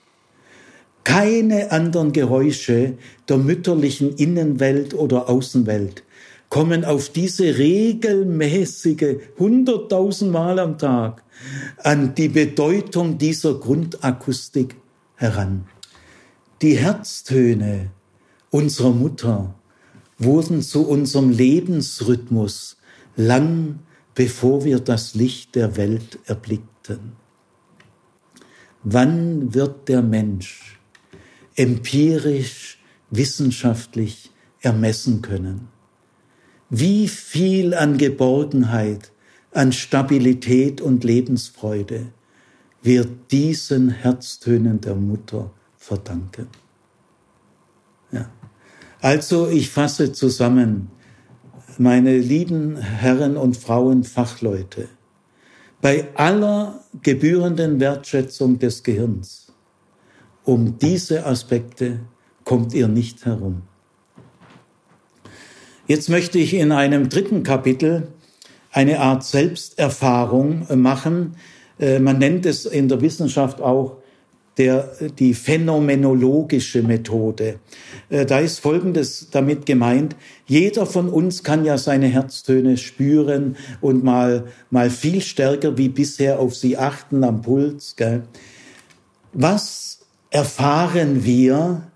Keine anderen Geräusche der mütterlichen Innenwelt oder Außenwelt kommen auf diese regelmäßige, hunderttausend Mal am Tag an die Bedeutung dieser Grundakustik heran. Die Herztöne unserer Mutter wurden zu unserem Lebensrhythmus lang bevor wir das Licht der Welt erblickten. Wann wird der Mensch empirisch, wissenschaftlich ermessen können? Wie viel an Geborgenheit, an Stabilität und Lebensfreude wir diesen Herztönen der Mutter verdanken. Ja. Also ich fasse zusammen, meine lieben Herren und Frauen Fachleute, bei aller gebührenden Wertschätzung des Gehirns, um diese Aspekte kommt ihr nicht herum. Jetzt möchte ich in einem dritten Kapitel eine Art Selbsterfahrung machen. Äh, man nennt es in der Wissenschaft auch der, die phänomenologische Methode. Äh, da ist Folgendes damit gemeint. Jeder von uns kann ja seine Herztöne spüren und mal, mal viel stärker wie bisher auf sie achten am Puls. Gell? Was erfahren wir,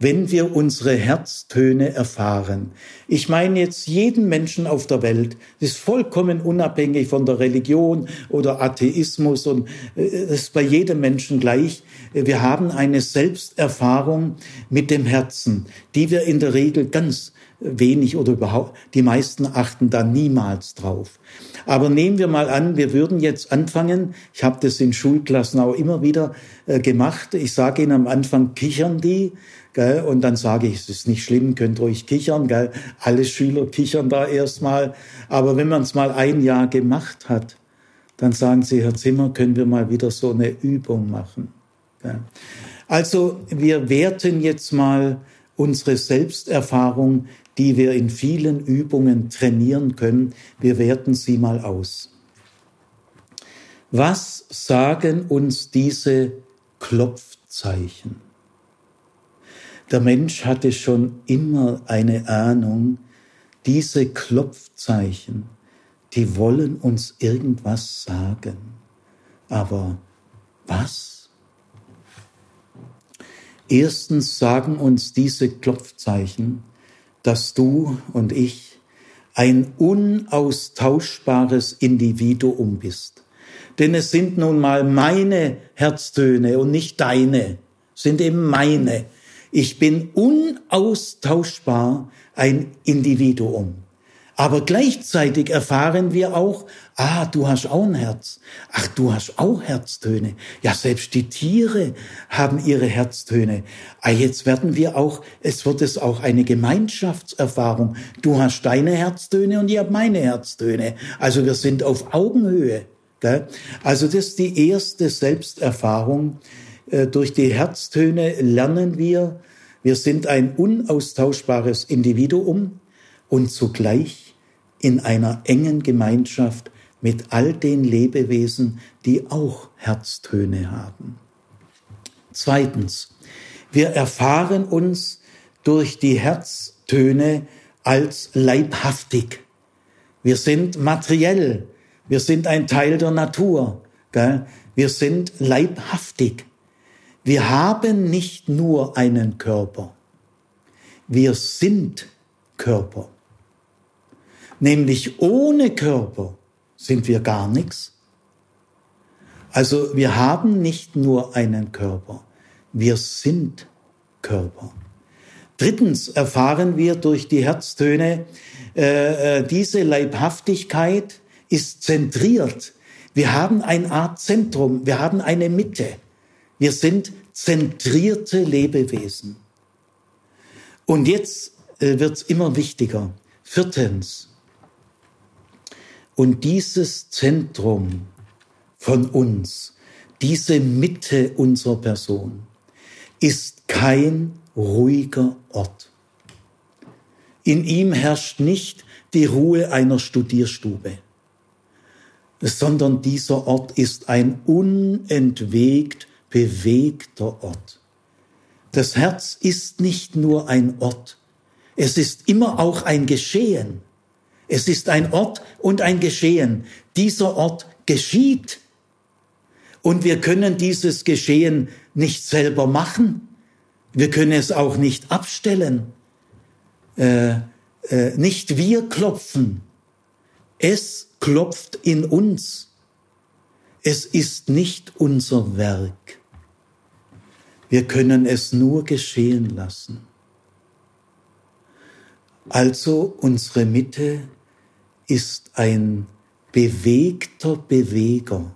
wenn wir unsere Herztöne erfahren. Ich meine jetzt jeden Menschen auf der Welt, das ist vollkommen unabhängig von der Religion oder Atheismus und äh, das ist bei jedem Menschen gleich. Wir haben eine Selbsterfahrung mit dem Herzen, die wir in der Regel ganz wenig oder überhaupt, die meisten achten da niemals drauf. Aber nehmen wir mal an, wir würden jetzt anfangen, ich habe das in Schulklassen auch immer wieder äh, gemacht, ich sage ihnen am Anfang, kichern die, Gell? Und dann sage ich, es ist nicht schlimm, könnt ruhig kichern. Gell? Alle Schüler kichern da erstmal. Aber wenn man es mal ein Jahr gemacht hat, dann sagen sie, Herr Zimmer, können wir mal wieder so eine Übung machen. Also wir werten jetzt mal unsere Selbsterfahrung, die wir in vielen Übungen trainieren können. Wir werten sie mal aus. Was sagen uns diese Klopfzeichen? Der Mensch hatte schon immer eine Ahnung, diese Klopfzeichen, die wollen uns irgendwas sagen. Aber was? Erstens sagen uns diese Klopfzeichen, dass du und ich ein unaustauschbares Individuum bist. Denn es sind nun mal meine Herztöne und nicht deine, sind eben meine. Ich bin unaustauschbar ein Individuum. Aber gleichzeitig erfahren wir auch, ah, du hast auch ein Herz. Ach, du hast auch Herztöne. Ja, selbst die Tiere haben ihre Herztöne. Ah, jetzt werden wir auch, es wird es auch eine Gemeinschaftserfahrung. Du hast deine Herztöne und ich habe meine Herztöne. Also wir sind auf Augenhöhe. Gell? Also das ist die erste Selbsterfahrung, äh, durch die Herztöne lernen wir, wir sind ein unaustauschbares Individuum und zugleich in einer engen Gemeinschaft mit all den Lebewesen, die auch Herztöne haben. Zweitens, wir erfahren uns durch die Herztöne als leibhaftig. Wir sind materiell. Wir sind ein Teil der Natur. Gell? Wir sind leibhaftig. Wir haben nicht nur einen Körper, wir sind Körper. Nämlich ohne Körper sind wir gar nichts. Also wir haben nicht nur einen Körper, wir sind Körper. Drittens erfahren wir durch die Herztöne, äh, äh diese Leibhaftigkeit ist zentriert. Wir haben eine Art Zentrum, wir haben eine Mitte. Wir sind zentrierte Lebewesen. Und jetzt äh, wird es immer wichtiger. Viertens. Und dieses Zentrum von uns, diese Mitte unserer Person, ist kein ruhiger Ort. In ihm herrscht nicht die Ruhe einer Studierstube, sondern dieser Ort ist ein unentwegt bewegter Ort. Das Herz ist nicht nur ein Ort, es ist immer auch ein Geschehen. Es ist ein Ort und ein Geschehen. Dieser Ort geschieht. Und wir können dieses Geschehen nicht selber machen. Wir können es auch nicht abstellen. Äh, äh, nicht wir klopfen. Es klopft in uns. Es ist nicht unser Werk. Wir können es nur geschehen lassen. Also unsere Mitte ist ein bewegter Beweger,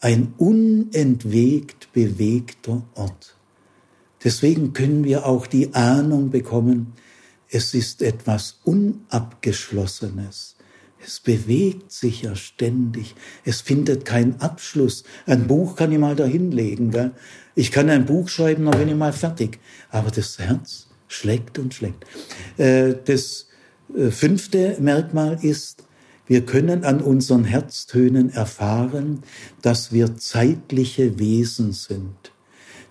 ein unentwegt bewegter Ort. Deswegen können wir auch die Ahnung bekommen, es ist etwas Unabgeschlossenes. Es bewegt sich ja ständig. Es findet keinen Abschluss. Ein Buch kann ich mal dahinlegen. Gell? Ich kann ein Buch schreiben, dann bin ich mal fertig. Aber das Herz schlägt und schlägt. Äh, das fünfte Merkmal ist, wir können an unseren Herztönen erfahren, dass wir zeitliche Wesen sind.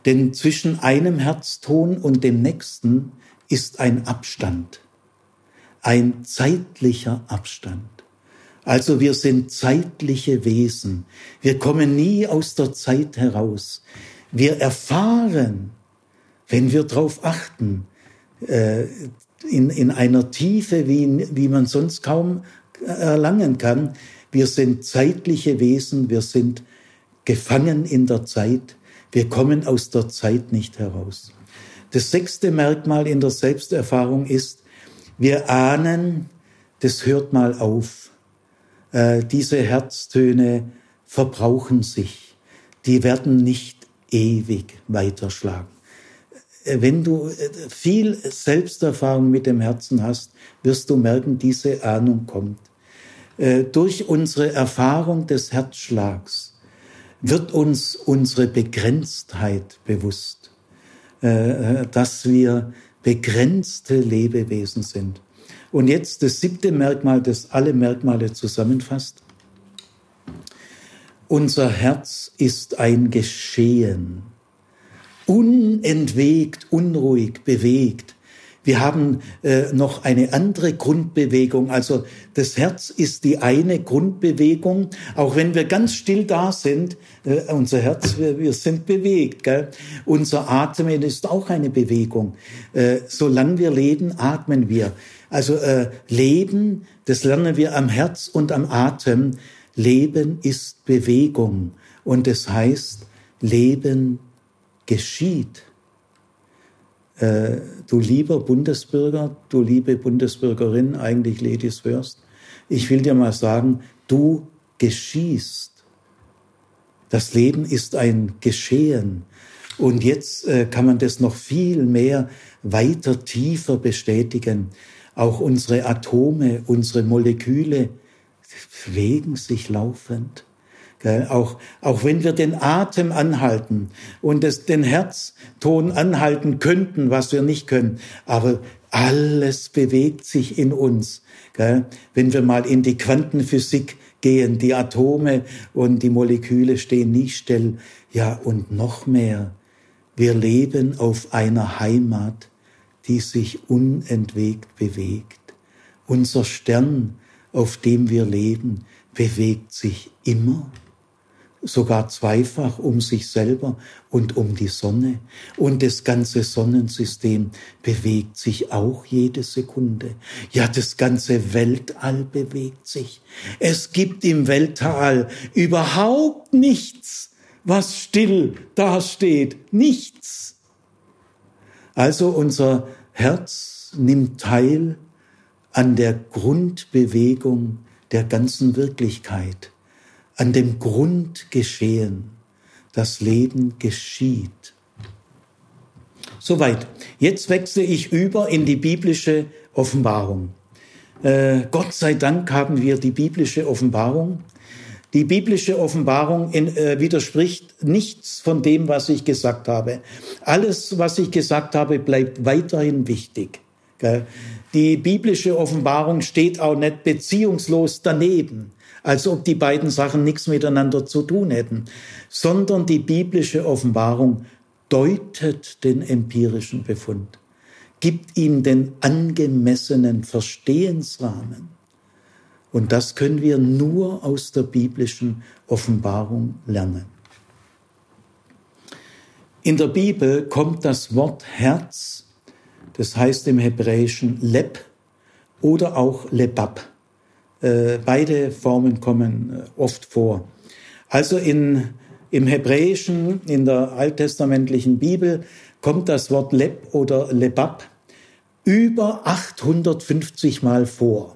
Denn zwischen einem Herzton und dem nächsten ist ein Abstand, ein zeitlicher Abstand. Also wir sind zeitliche Wesen. Wir kommen nie aus der Zeit heraus. Wir erfahren, wenn wir darauf achten, äh, in, in einer Tiefe, wie, wie man sonst kaum erlangen kann. Wir sind zeitliche Wesen, wir sind gefangen in der Zeit, wir kommen aus der Zeit nicht heraus. Das sechste Merkmal in der Selbsterfahrung ist, wir ahnen, das hört mal auf. Äh, diese Herztöne verbrauchen sich, die werden nicht ewig weiterschlagen. Äh, wenn du äh, viel Selbsterfahrung mit dem Herzen hast, wirst du merken, diese Ahnung kommt. Äh, durch unsere Erfahrung des Herzschlags wird uns unsere Begrenztheit bewusst, dass wir begrenzte Lebewesen sind. Und jetzt das siebte Merkmal, das alle Merkmale zusammenfasst. Unser Herz ist ein Geschehen unentwegt, unruhig, bewegt. Wir haben äh, noch eine andere Grundbewegung. Also das Herz ist die eine Grundbewegung. Auch wenn wir ganz still da sind, äh, unser Herz, wir, wir sind bewegt. Gell? Unser Atmen ist auch eine Bewegung. Äh, solange wir leben, atmen wir. Also äh, Leben, das lernen wir am Herz und am Atem. Leben ist Bewegung. Und das heißt, Leben geschieht. Äh, du lieber Bundesbürger, du liebe Bundesbürgerin, eigentlich Ladies First, ich will dir mal sagen, du geschießt. Das Leben ist ein Geschehen. Und jetzt äh, kann man das noch viel mehr weiter tiefer bestätigen. Auch unsere Atome, unsere Moleküle bewegen sich laufend. Auch, auch wenn wir den Atem anhalten und es, den Herzton anhalten könnten, was wir nicht können, aber alles bewegt sich in uns. Wenn wir mal in die Quantenphysik gehen, die Atome und die Moleküle stehen nie still. Ja, und noch mehr, wir leben auf einer Heimat, die sich unentwegt bewegt. Unser Stern, auf dem wir leben, bewegt sich immer sogar zweifach um sich selber und um die Sonne. Und das ganze Sonnensystem bewegt sich auch jede Sekunde. Ja, das ganze Weltall bewegt sich. Es gibt im Weltall überhaupt nichts, was still dasteht. Nichts. Also unser Herz nimmt teil an der Grundbewegung der ganzen Wirklichkeit an dem Grundgeschehen. Das Leben geschieht. Soweit. Jetzt wechsle ich über in die biblische Offenbarung. Äh, Gott sei Dank haben wir die biblische Offenbarung. Die biblische Offenbarung in, äh, widerspricht nichts von dem, was ich gesagt habe. Alles, was ich gesagt habe, bleibt weiterhin wichtig. Die biblische Offenbarung steht auch nicht beziehungslos daneben, als ob die beiden Sachen nichts miteinander zu tun hätten, sondern die biblische Offenbarung deutet den empirischen Befund, gibt ihm den angemessenen Verstehensrahmen. Und das können wir nur aus der biblischen Offenbarung lernen. In der Bibel kommt das Wort Herz, das heißt im Hebräischen Leb oder auch Lebab. Äh, beide Formen kommen äh, oft vor. Also in, im Hebräischen, in der alttestamentlichen Bibel, kommt das Wort Leb oder Lebab über 850 Mal vor.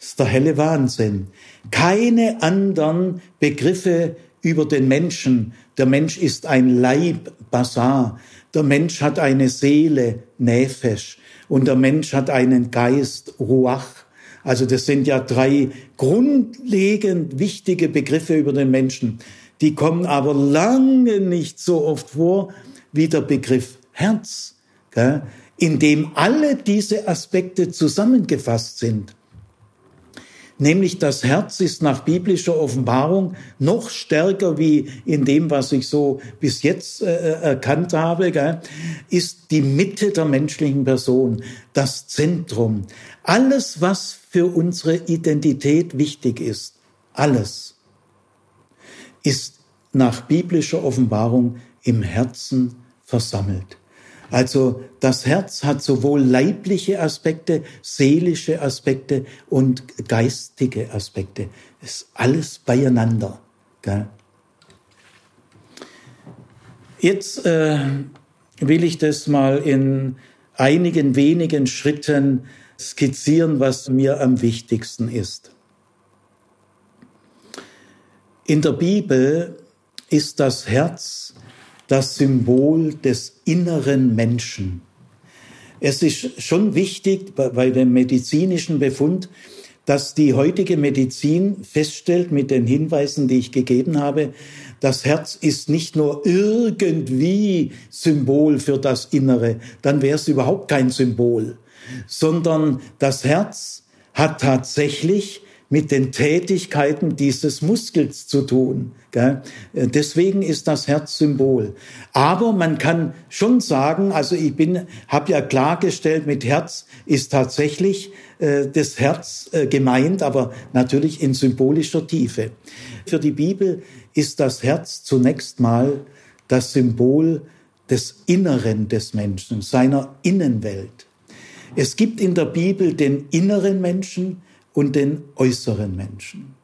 Das ist der helle Wahnsinn. Keine anderen Begriffe über den Menschen. Der Mensch ist ein Leib, Basar. Der Mensch hat eine Seele, Nefesh. Und der Mensch hat einen Geist, Ruach. Also das sind ja drei grundlegend wichtige Begriffe über den Menschen. Die kommen aber lange nicht so oft vor wie der Begriff Herz, in dem alle diese Aspekte zusammengefasst sind. Nämlich das Herz ist nach biblischer Offenbarung noch stärker wie in dem, was ich so bis jetzt äh, äh, erkannt habe, gell, ist die Mitte der menschlichen Person, das Zentrum. Alles, was für unsere Identität wichtig ist, alles ist nach biblischer Offenbarung im Herzen versammelt. Also das Herz hat sowohl leibliche Aspekte, seelische Aspekte und geistige Aspekte. Es ist alles beieinander. Gell? Jetzt äh, will ich das mal in einigen wenigen Schritten skizzieren, was mir am wichtigsten ist. In der Bibel ist das Herz das Symbol des inneren Menschen. Es ist schon wichtig bei dem medizinischen Befund, dass die heutige Medizin feststellt mit den Hinweisen, die ich gegeben habe, das Herz ist nicht nur irgendwie Symbol für das Innere, dann wäre es überhaupt kein Symbol, sondern das Herz hat tatsächlich mit den Tätigkeiten dieses Muskels zu tun. Gell? Deswegen ist das Herz Symbol. Aber man kann schon sagen, also ich bin, habe ja klargestellt, mit Herz ist tatsächlich äh, das Herz äh, gemeint, aber natürlich in symbolischer Tiefe. Für die Bibel ist das Herz zunächst mal das Symbol des Inneren des Menschen, seiner Innenwelt. Es gibt in der Bibel den inneren Menschen, und den äußeren Menschen.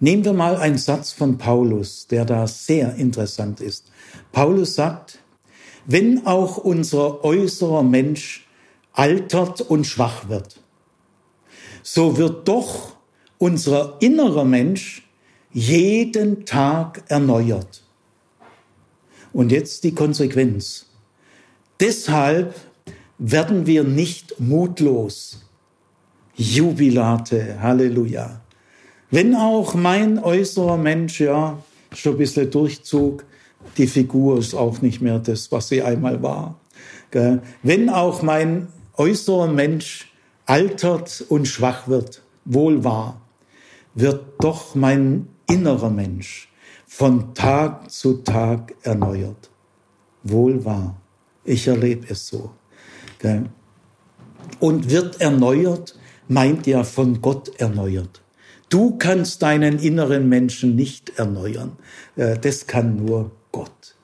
Nehmen wir mal einen Satz von Paulus, der da sehr interessant ist. Paulus sagt, wenn auch unser äußerer Mensch altert und schwach wird, so wird doch unser innerer Mensch jeden Tag erneuert. Und jetzt die Konsequenz. Deshalb werden wir nicht mutlos, Jubilate, Halleluja. Wenn auch mein äußerer Mensch, ja, schon ein bisschen Durchzug, die Figur ist auch nicht mehr das, was sie einmal war. Wenn auch mein äußerer Mensch altert und schwach wird, wohl wahr, wird doch mein innerer Mensch von Tag zu Tag erneuert. Wohl wahr. Ich erlebe es so. Und wird erneuert meint ja von Gott erneuert. Du kannst deinen inneren Menschen nicht erneuern. Äh, das kann nur Gott.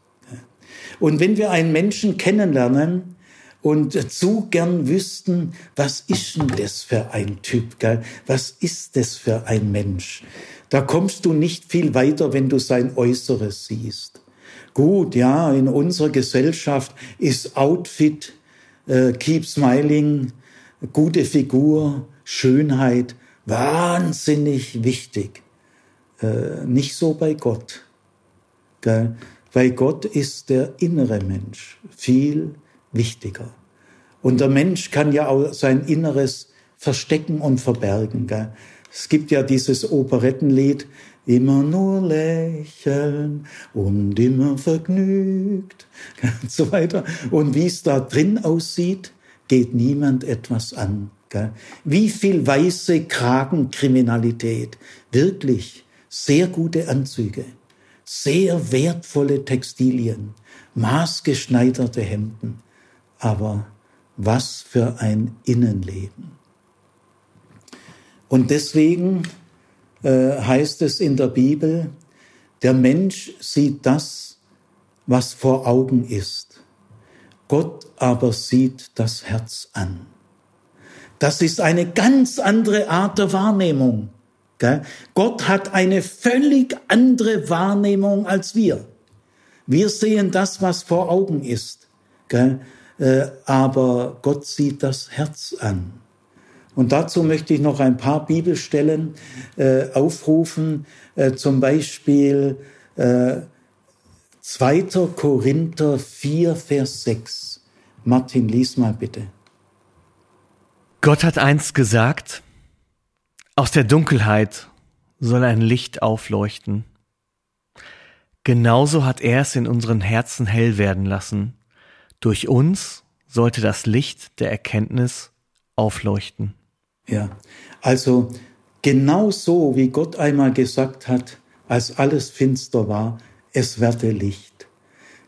Und wenn wir einen Menschen kennenlernen und zu gern wüssten, was ist denn das für ein Typ, gell? was ist das für ein Mensch, da kommst du nicht viel weiter, wenn du sein Äußeres siehst. Gut, ja, in unserer Gesellschaft ist Outfit, äh, Keep Smiling, gute Figur, Schönheit wahnsinnig wichtig. Äh, nicht so bei Gott. Gell? Bei Gott ist der innere Mensch viel wichtiger. Und der Mensch kann ja auch sein Inneres verstecken und verbergen. Gell? Es gibt ja dieses Operettenlied, immer nur lächeln und immer vergnügt und so weiter. Und wie es da drin aussieht, geht niemand etwas an. Wie viel weiße Kragenkriminalität, wirklich sehr gute Anzüge, sehr wertvolle Textilien, maßgeschneiderte Hemden, aber was für ein Innenleben. Und deswegen äh, heißt es in der Bibel, der Mensch sieht das, was vor Augen ist. Gott aber sieht das Herz an. Das ist eine ganz andere Art der Wahrnehmung. Gott hat eine völlig andere Wahrnehmung als wir. Wir sehen das, was vor Augen ist. Äh, aber Gott sieht das Herz an. Und dazu möchte ich noch ein paar Bibelstellen äh, aufrufen, äh, zum Beispiel äh, 2. Korinther 4, Vers 6. Martin, lies mal bitte. Gott hat einst gesagt, aus der Dunkelheit soll ein Licht aufleuchten. Genauso hat er es in unseren Herzen hell werden lassen. Durch uns sollte das Licht der Erkenntnis aufleuchten. Ja, also genau so, wie Gott einmal gesagt hat, als alles finster war, es werde Licht.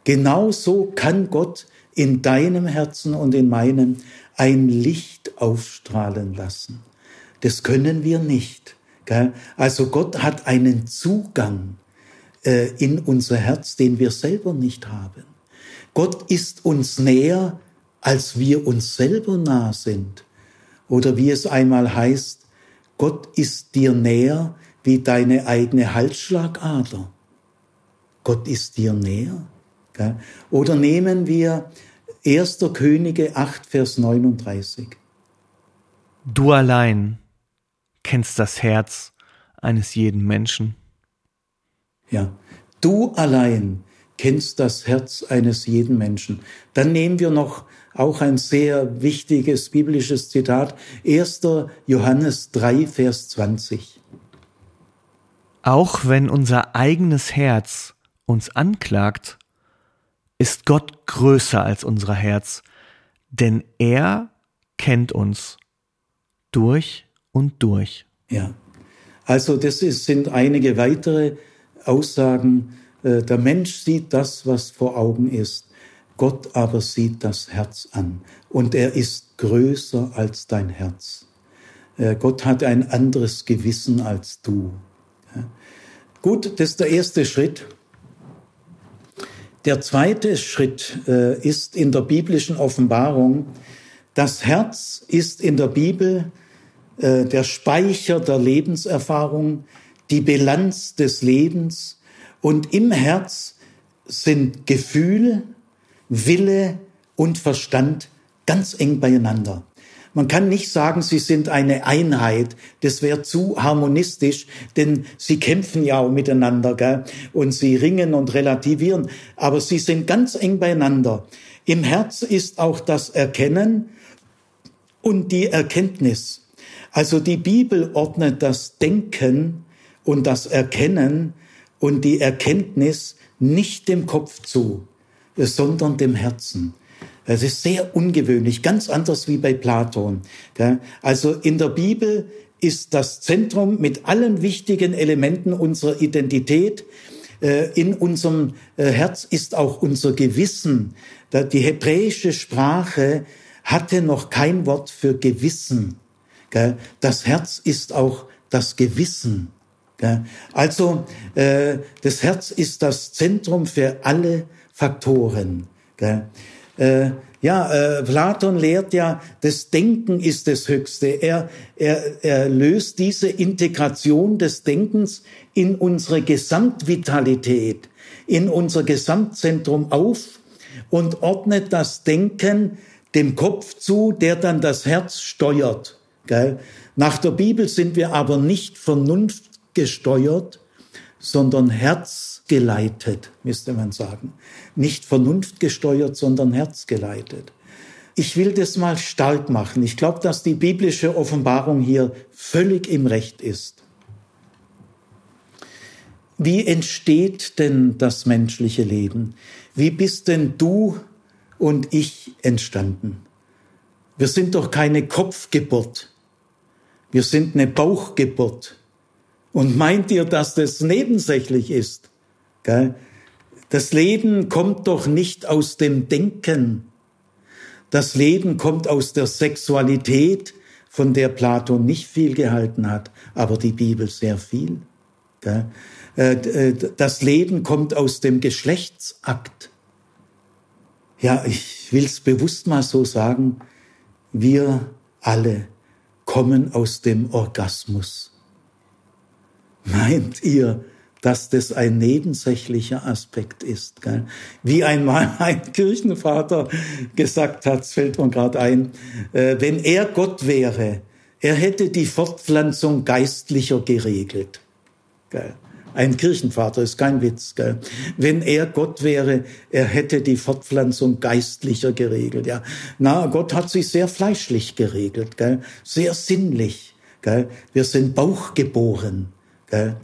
Genau so kann Gott in deinem Herzen und in meinem ein Licht aufstrahlen lassen. Das können wir nicht. Also Gott hat einen Zugang äh, in unser Herz, den wir selber nicht haben. Gott ist uns näher, als wir uns selber nah sind. Oder wie es einmal heißt, Gott ist dir näher wie deine eigene Halsschlagader. Gott ist dir näher. Oder nehmen wir 1. Könige 8, Vers 39. Du allein kennst das Herz eines jeden Menschen. Ja, du allein kennst das Herz eines jeden Menschen. Dann nehmen wir noch auch ein sehr wichtiges biblisches Zitat, 1. Johannes 3, Vers 20. Auch wenn unser eigenes Herz uns anklagt, ist Gott größer als unser Herz, denn er kennt uns durch und durch. Ja, also das ist, sind einige weitere Aussagen. Äh, der Mensch sieht das, was vor Augen ist. Gott aber sieht das Herz an. Und er ist größer als dein Herz. Äh, Gott hat ein anderes Gewissen als du. Gut, das ist der erste Schritt. Der zweite Schritt äh, ist in der biblischen Offenbarung, das Herz ist in der Bibel äh, der Speicher der Lebenserfahrung, die Bilanz des Lebens und im Herz sind Gefühl, Wille und Verstand ganz eng beieinander. Man kann nicht sagen, sie sind eine Einheit. Das wäre zu harmonistisch, denn sie kämpfen ja auch miteinander gell? und sie ringen und relativieren. Aber sie sind ganz eng beieinander. Im Herz ist auch das Erkennen und die Erkenntnis. Also die Bibel ordnet das Denken und das Erkennen und die Erkenntnis nicht dem Kopf zu, sondern dem Herzen. Es ist sehr ungewöhnlich, ganz anders wie bei Platon. Also in der Bibel ist das Zentrum mit allen wichtigen Elementen unserer Identität. Äh, in unserem äh, Herz ist auch unser Gewissen. Die hebräische Sprache hatte noch kein Wort für Gewissen. Das Herz ist auch das Gewissen. Also äh, das Herz ist das Zentrum für alle Faktoren. Äh, ja, äh, Platon lehrt ja, das Denken ist das Höchste. Er, er, er löst diese Integration des Denkens in unsere Gesamtvitalität, in unser Gesamtzentrum auf und ordnet das Denken dem Kopf zu, der dann das Herz steuert. Gell? Nach der Bibel sind wir aber nicht vernunftgesteuert, sondern herzgeleitet, müsste man sagen. Nicht vernunftgesteuert, sondern herzgeleitet. Ich will das mal stark machen. Ich glaube, dass die biblische Offenbarung hier völlig im Recht ist. Wie entsteht denn das menschliche Leben? Wie bist denn du und ich entstanden? wir sind doch keine Kopfgeburt. Wir sind eine Bauchgeburt. Und meint ihr, dass das nebensächlich ist? Das Leben kommt doch nicht aus dem Denken. Das Leben kommt aus der Sexualität, von der Platon nicht viel gehalten hat, aber die Bibel sehr viel. Äh, äh, das Leben kommt aus dem Geschlechtsakt. Ja, ich will es bewusst mal so sagen, wir alle kommen aus dem Orgasmus. Meint ihr, dass das ein nebensächlicher Aspekt ist? Gell? Wie einmal ein Kirchenvater gesagt hat, fällt mir gerade ein, äh, wenn er Gott wäre, er hätte die Fortpflanzung geistlicher geregelt. Gell? Ein Kirchenvater ist kein Witz. Gell? Wenn er Gott wäre, er hätte die Fortpflanzung geistlicher geregelt. Ja, na, Gott hat sich sehr fleischlich geregelt, gell? sehr sinnlich. Gell? Wir sind bauchgeboren. Gell?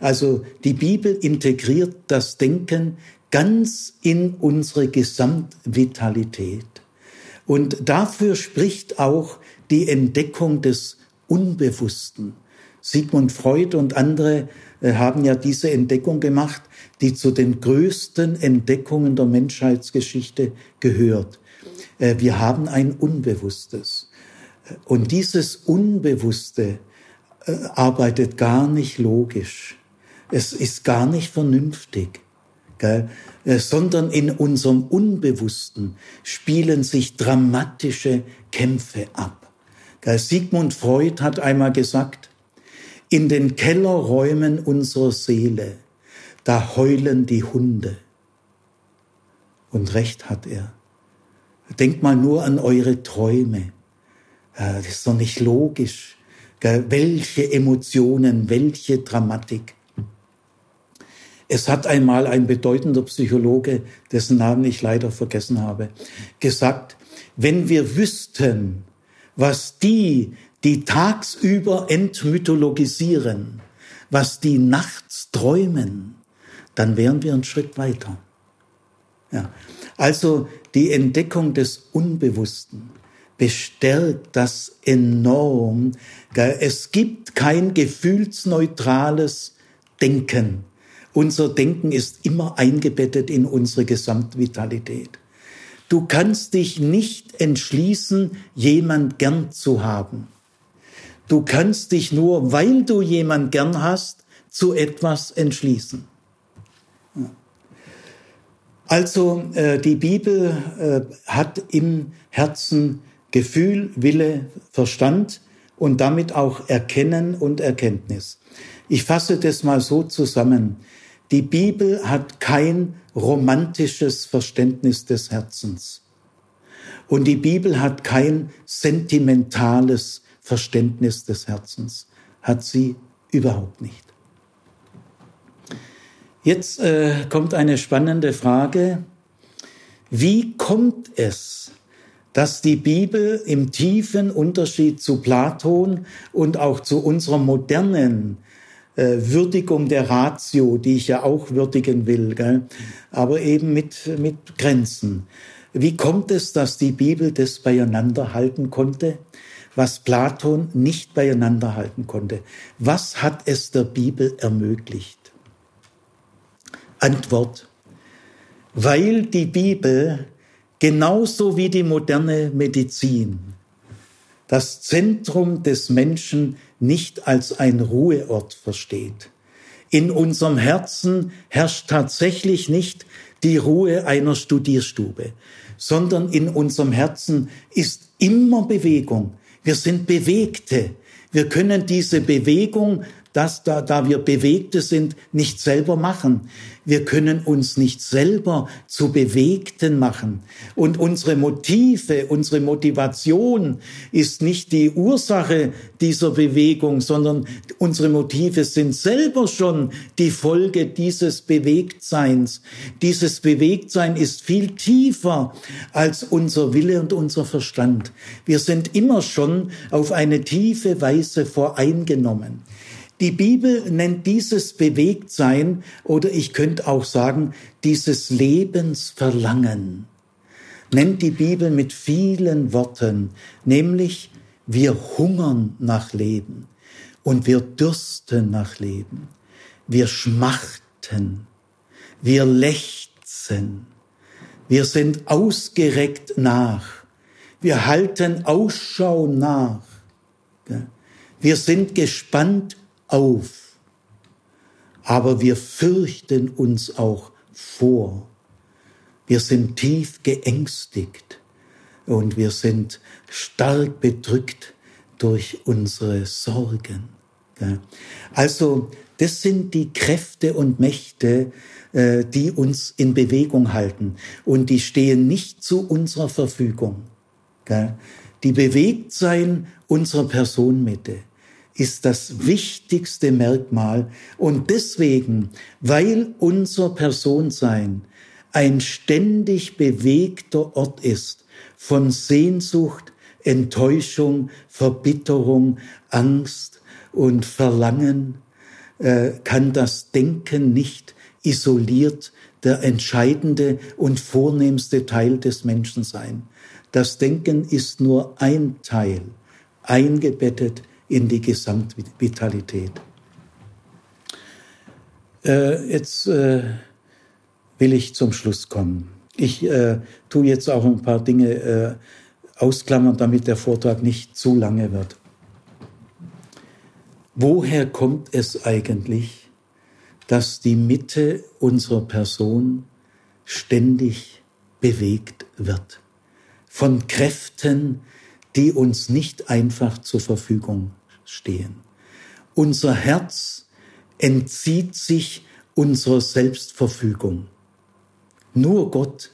Also die Bibel integriert das Denken ganz in unsere Gesamtvitalität. Und dafür spricht auch die Entdeckung des Unbewussten. Sigmund Freud und andere äh, haben ja diese Entdeckung gemacht, die zu den größten Entdeckungen der Menschheitsgeschichte gehört. Äh, wir haben ein Unbewusstes. Und dieses Unbewusste äh, arbeitet gar nicht logisch. Es ist gar nicht vernünftig. Gell? sondern in unserem Unbewussten spielen sich dramatische Kämpfe ab. Sigmund Freud hat einmal gesagt, in den Kellerräumen unserer Seele, da heulen die Hunde. Und recht hat er. Denkt mal nur an eure Träume. Das ist doch nicht logisch. Welche Emotionen, welche Dramatik. Es hat einmal ein bedeutender Psychologe, dessen Namen ich leider vergessen habe, gesagt, wenn wir wüssten, was die, die tagsüber entmythologisieren, was die nachts träumen, dann wären wir einen Schritt weiter. Ja. Also die Entdeckung des Unbewussten bestärkt das enorm. Es gibt kein gefühlsneutrales Denken. Unser Denken ist immer eingebettet in unsere Gesamtvitalität. Du kannst dich nicht entschließen, jemand gern zu haben. Du kannst dich nur, weil du jemand gern hast, zu etwas entschließen. Also äh, die Bibel äh, hat im Herzen Gefühl, Wille, Verstand und damit auch Erkennen und Erkenntnis. Ich fasse das mal so zusammen. Die Bibel hat kein romantisches Verständnis des Herzens. Und die Bibel hat kein sentimentales Verständnis des Herzens. Hat sie überhaupt nicht. Jetzt äh, kommt eine spannende Frage. Wie kommt es, dass die Bibel im tiefen Unterschied zu Platon und auch zu unserer modernen Würdigung der Ratio, die ich ja auch würdigen will, gell? aber eben mit, mit Grenzen. Wie kommt es, dass die Bibel das beieinander halten konnte, was Platon nicht beieinander halten konnte? Was hat es der Bibel ermöglicht? Antwort. Weil die Bibel genauso wie die moderne Medizin das Zentrum des Menschen nicht als ein Ruheort versteht. In unserem Herzen herrscht tatsächlich nicht die Ruhe einer Studierstube, sondern in unserem Herzen ist immer Bewegung. Wir sind Bewegte. Wir können diese Bewegung das, da, da wir Bewegte sind, nicht selber machen. Wir können uns nicht selber zu Bewegten machen. Und unsere Motive, unsere Motivation ist nicht die Ursache dieser Bewegung, sondern unsere Motive sind selber schon die Folge dieses Bewegtseins. Dieses Bewegtsein ist viel tiefer als unser Wille und unser Verstand. Wir sind immer schon auf eine tiefe Weise voreingenommen. Die Bibel nennt dieses Bewegtsein oder ich könnte auch sagen, dieses Lebensverlangen. nennt die Bibel mit vielen Worten, nämlich wir hungern nach Leben und wir dürsten nach Leben. Wir schmachten, wir lechzen, wir sind ausgereckt nach, wir halten Ausschau nach, wir sind gespannt auf, aber wir fürchten uns auch vor. Wir sind tief geängstigt und wir sind stark bedrückt durch unsere Sorgen. Also das sind die Kräfte und Mächte, äh, die uns in Bewegung halten und die stehen nicht zu unserer Verfügung. Die Bewegtsein unserer Personenmitte ist das wichtigste Merkmal und deswegen, weil unser Personsein ein ständig bewegter Ort ist von Sehnsucht, Enttäuschung, Verbitterung, Angst und Verlangen, äh, kann das Denken nicht isoliert der entscheidende und vornehmste Teil des Menschen sein. Das Denken ist nur ein Teil, eingebettet in die Gesamtvitalität. Äh, jetzt äh, will ich zum Schluss kommen. Ich äh, tue jetzt auch ein paar Dinge äh, ausklammern, damit der Vortrag nicht zu lange wird. Woher kommt es eigentlich, dass die Mitte unserer Person ständig bewegt wird? Von Kräften, die uns nicht einfach zur Verfügung stehen. Unser Herz entzieht sich unserer Selbstverfügung. Nur Gott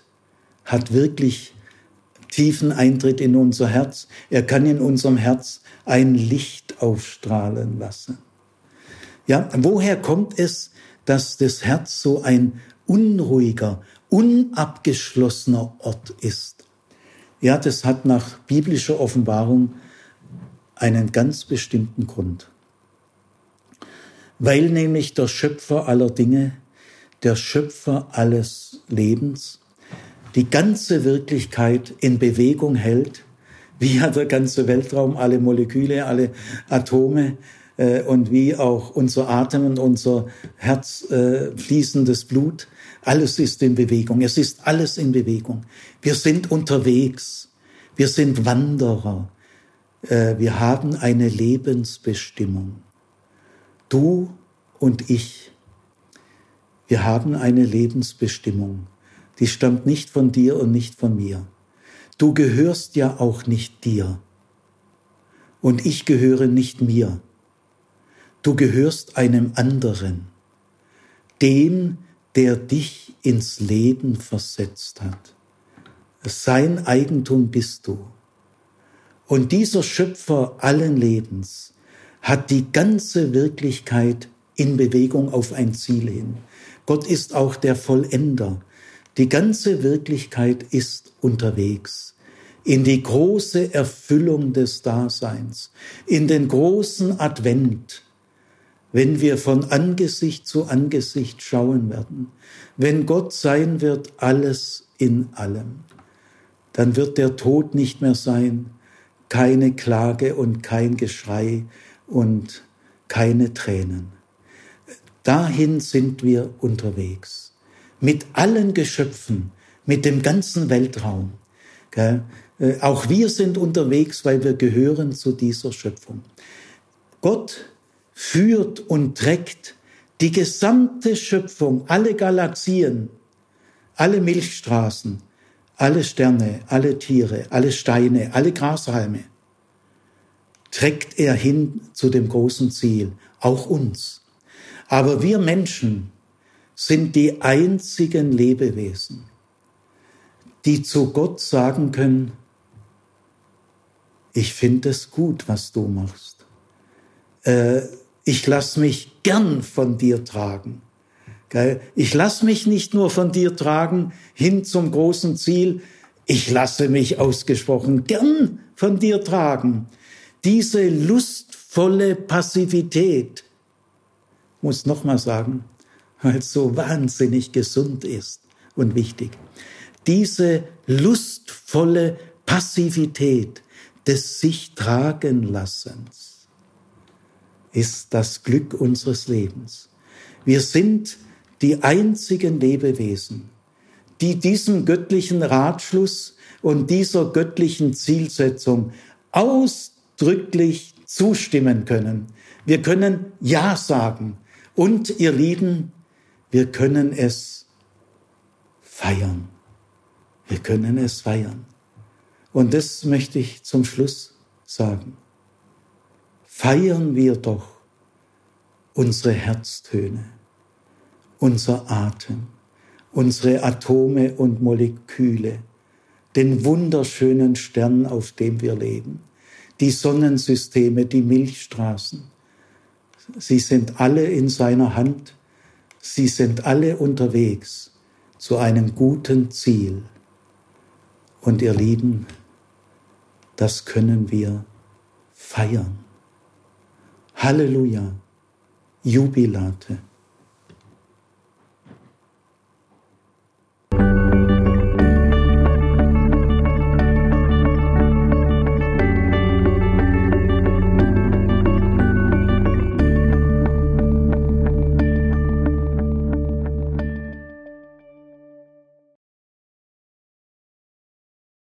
hat wirklich tiefen Eintritt in unser Herz. Er kann in unserem Herz ein Licht aufstrahlen lassen. Ja, woher kommt es, dass das Herz so ein unruhiger, unabgeschlossener Ort ist? Ja, das hat nach biblischer Offenbarung einen ganz bestimmten Grund. Weil nämlich der Schöpfer aller Dinge, der Schöpfer alles Lebens, die ganze Wirklichkeit in Bewegung hält, wie ja der ganze Weltraum, alle Moleküle, alle Atome äh, und wie auch unser Atem und unser Herz äh, fließendes Blut, alles ist in Bewegung. Es ist alles in Bewegung. Wir sind unterwegs. Wir sind Wanderer. Äh, wir haben eine Lebensbestimmung. Du und ich, wir haben eine Lebensbestimmung die stammt nicht von dir und nicht von mir. Du gehörst ja auch nicht dir. Und ich gehöre nicht mir. Du gehörst einem anderen, dem, der dich ins Leben versetzt hat. Sein Eigentum bist du. Und dieser Schöpfer allen Lebens hat die ganze Wirklichkeit in Bewegung auf ein Ziel hin. Gott ist auch der Vollender. Die ganze Wirklichkeit ist unterwegs in die große Erfüllung des Daseins, in den großen Advent, wenn wir von Angesicht zu Angesicht schauen werden, wenn Gott sein wird, alles in allem, dann wird der Tod nicht mehr sein, keine Klage und kein Geschrei und keine Tränen. Dahin sind wir unterwegs mit allen Geschöpfen, mit dem ganzen Weltraum. Äh, auch wir sind unterwegs, weil wir gehören zu dieser Schöpfung. Gott führt und trägt die gesamte Schöpfung, alle Galaxien, alle Milchstraßen, alle Sterne, alle Tiere, alle Steine, alle Grashalme, trägt er hin zu dem großen Ziel, auch uns. Aber wir Menschen, sind die einzigen Lebewesen, die zu Gott sagen können, ich finde es gut, was du machst. Äh, ich lass mich gern von dir tragen. Ich lass mich nicht nur von dir tragen hin zum großen Ziel, ich lasse mich ausgesprochen gern von dir tragen. Diese lustvolle Passivität, muss noch mal sagen, weil es so wahnsinnig gesund ist und wichtig. Diese lustvolle Passivität des sich tragen Lassens ist das Glück unseres Lebens. Wir sind die einzigen Lebewesen, die diesem göttlichen Ratschluss und dieser göttlichen Zielsetzung ausdrücklich zustimmen können. Wir können Ja sagen. Und ihr Lieben, wir können es feiern. Wir können es feiern. Und das möchte ich zum Schluss sagen. Feiern wir doch unsere Herztöne, unser Atem, unsere Atome und Moleküle, den wunderschönen Stern, auf dem wir leben, die Sonnensysteme, die Milchstraßen. Sie sind alle in seiner Hand, sie sind alle unterwegs zu einem guten Ziel. Und ihr Lieben, das können wir feiern. Halleluja, Jubilate.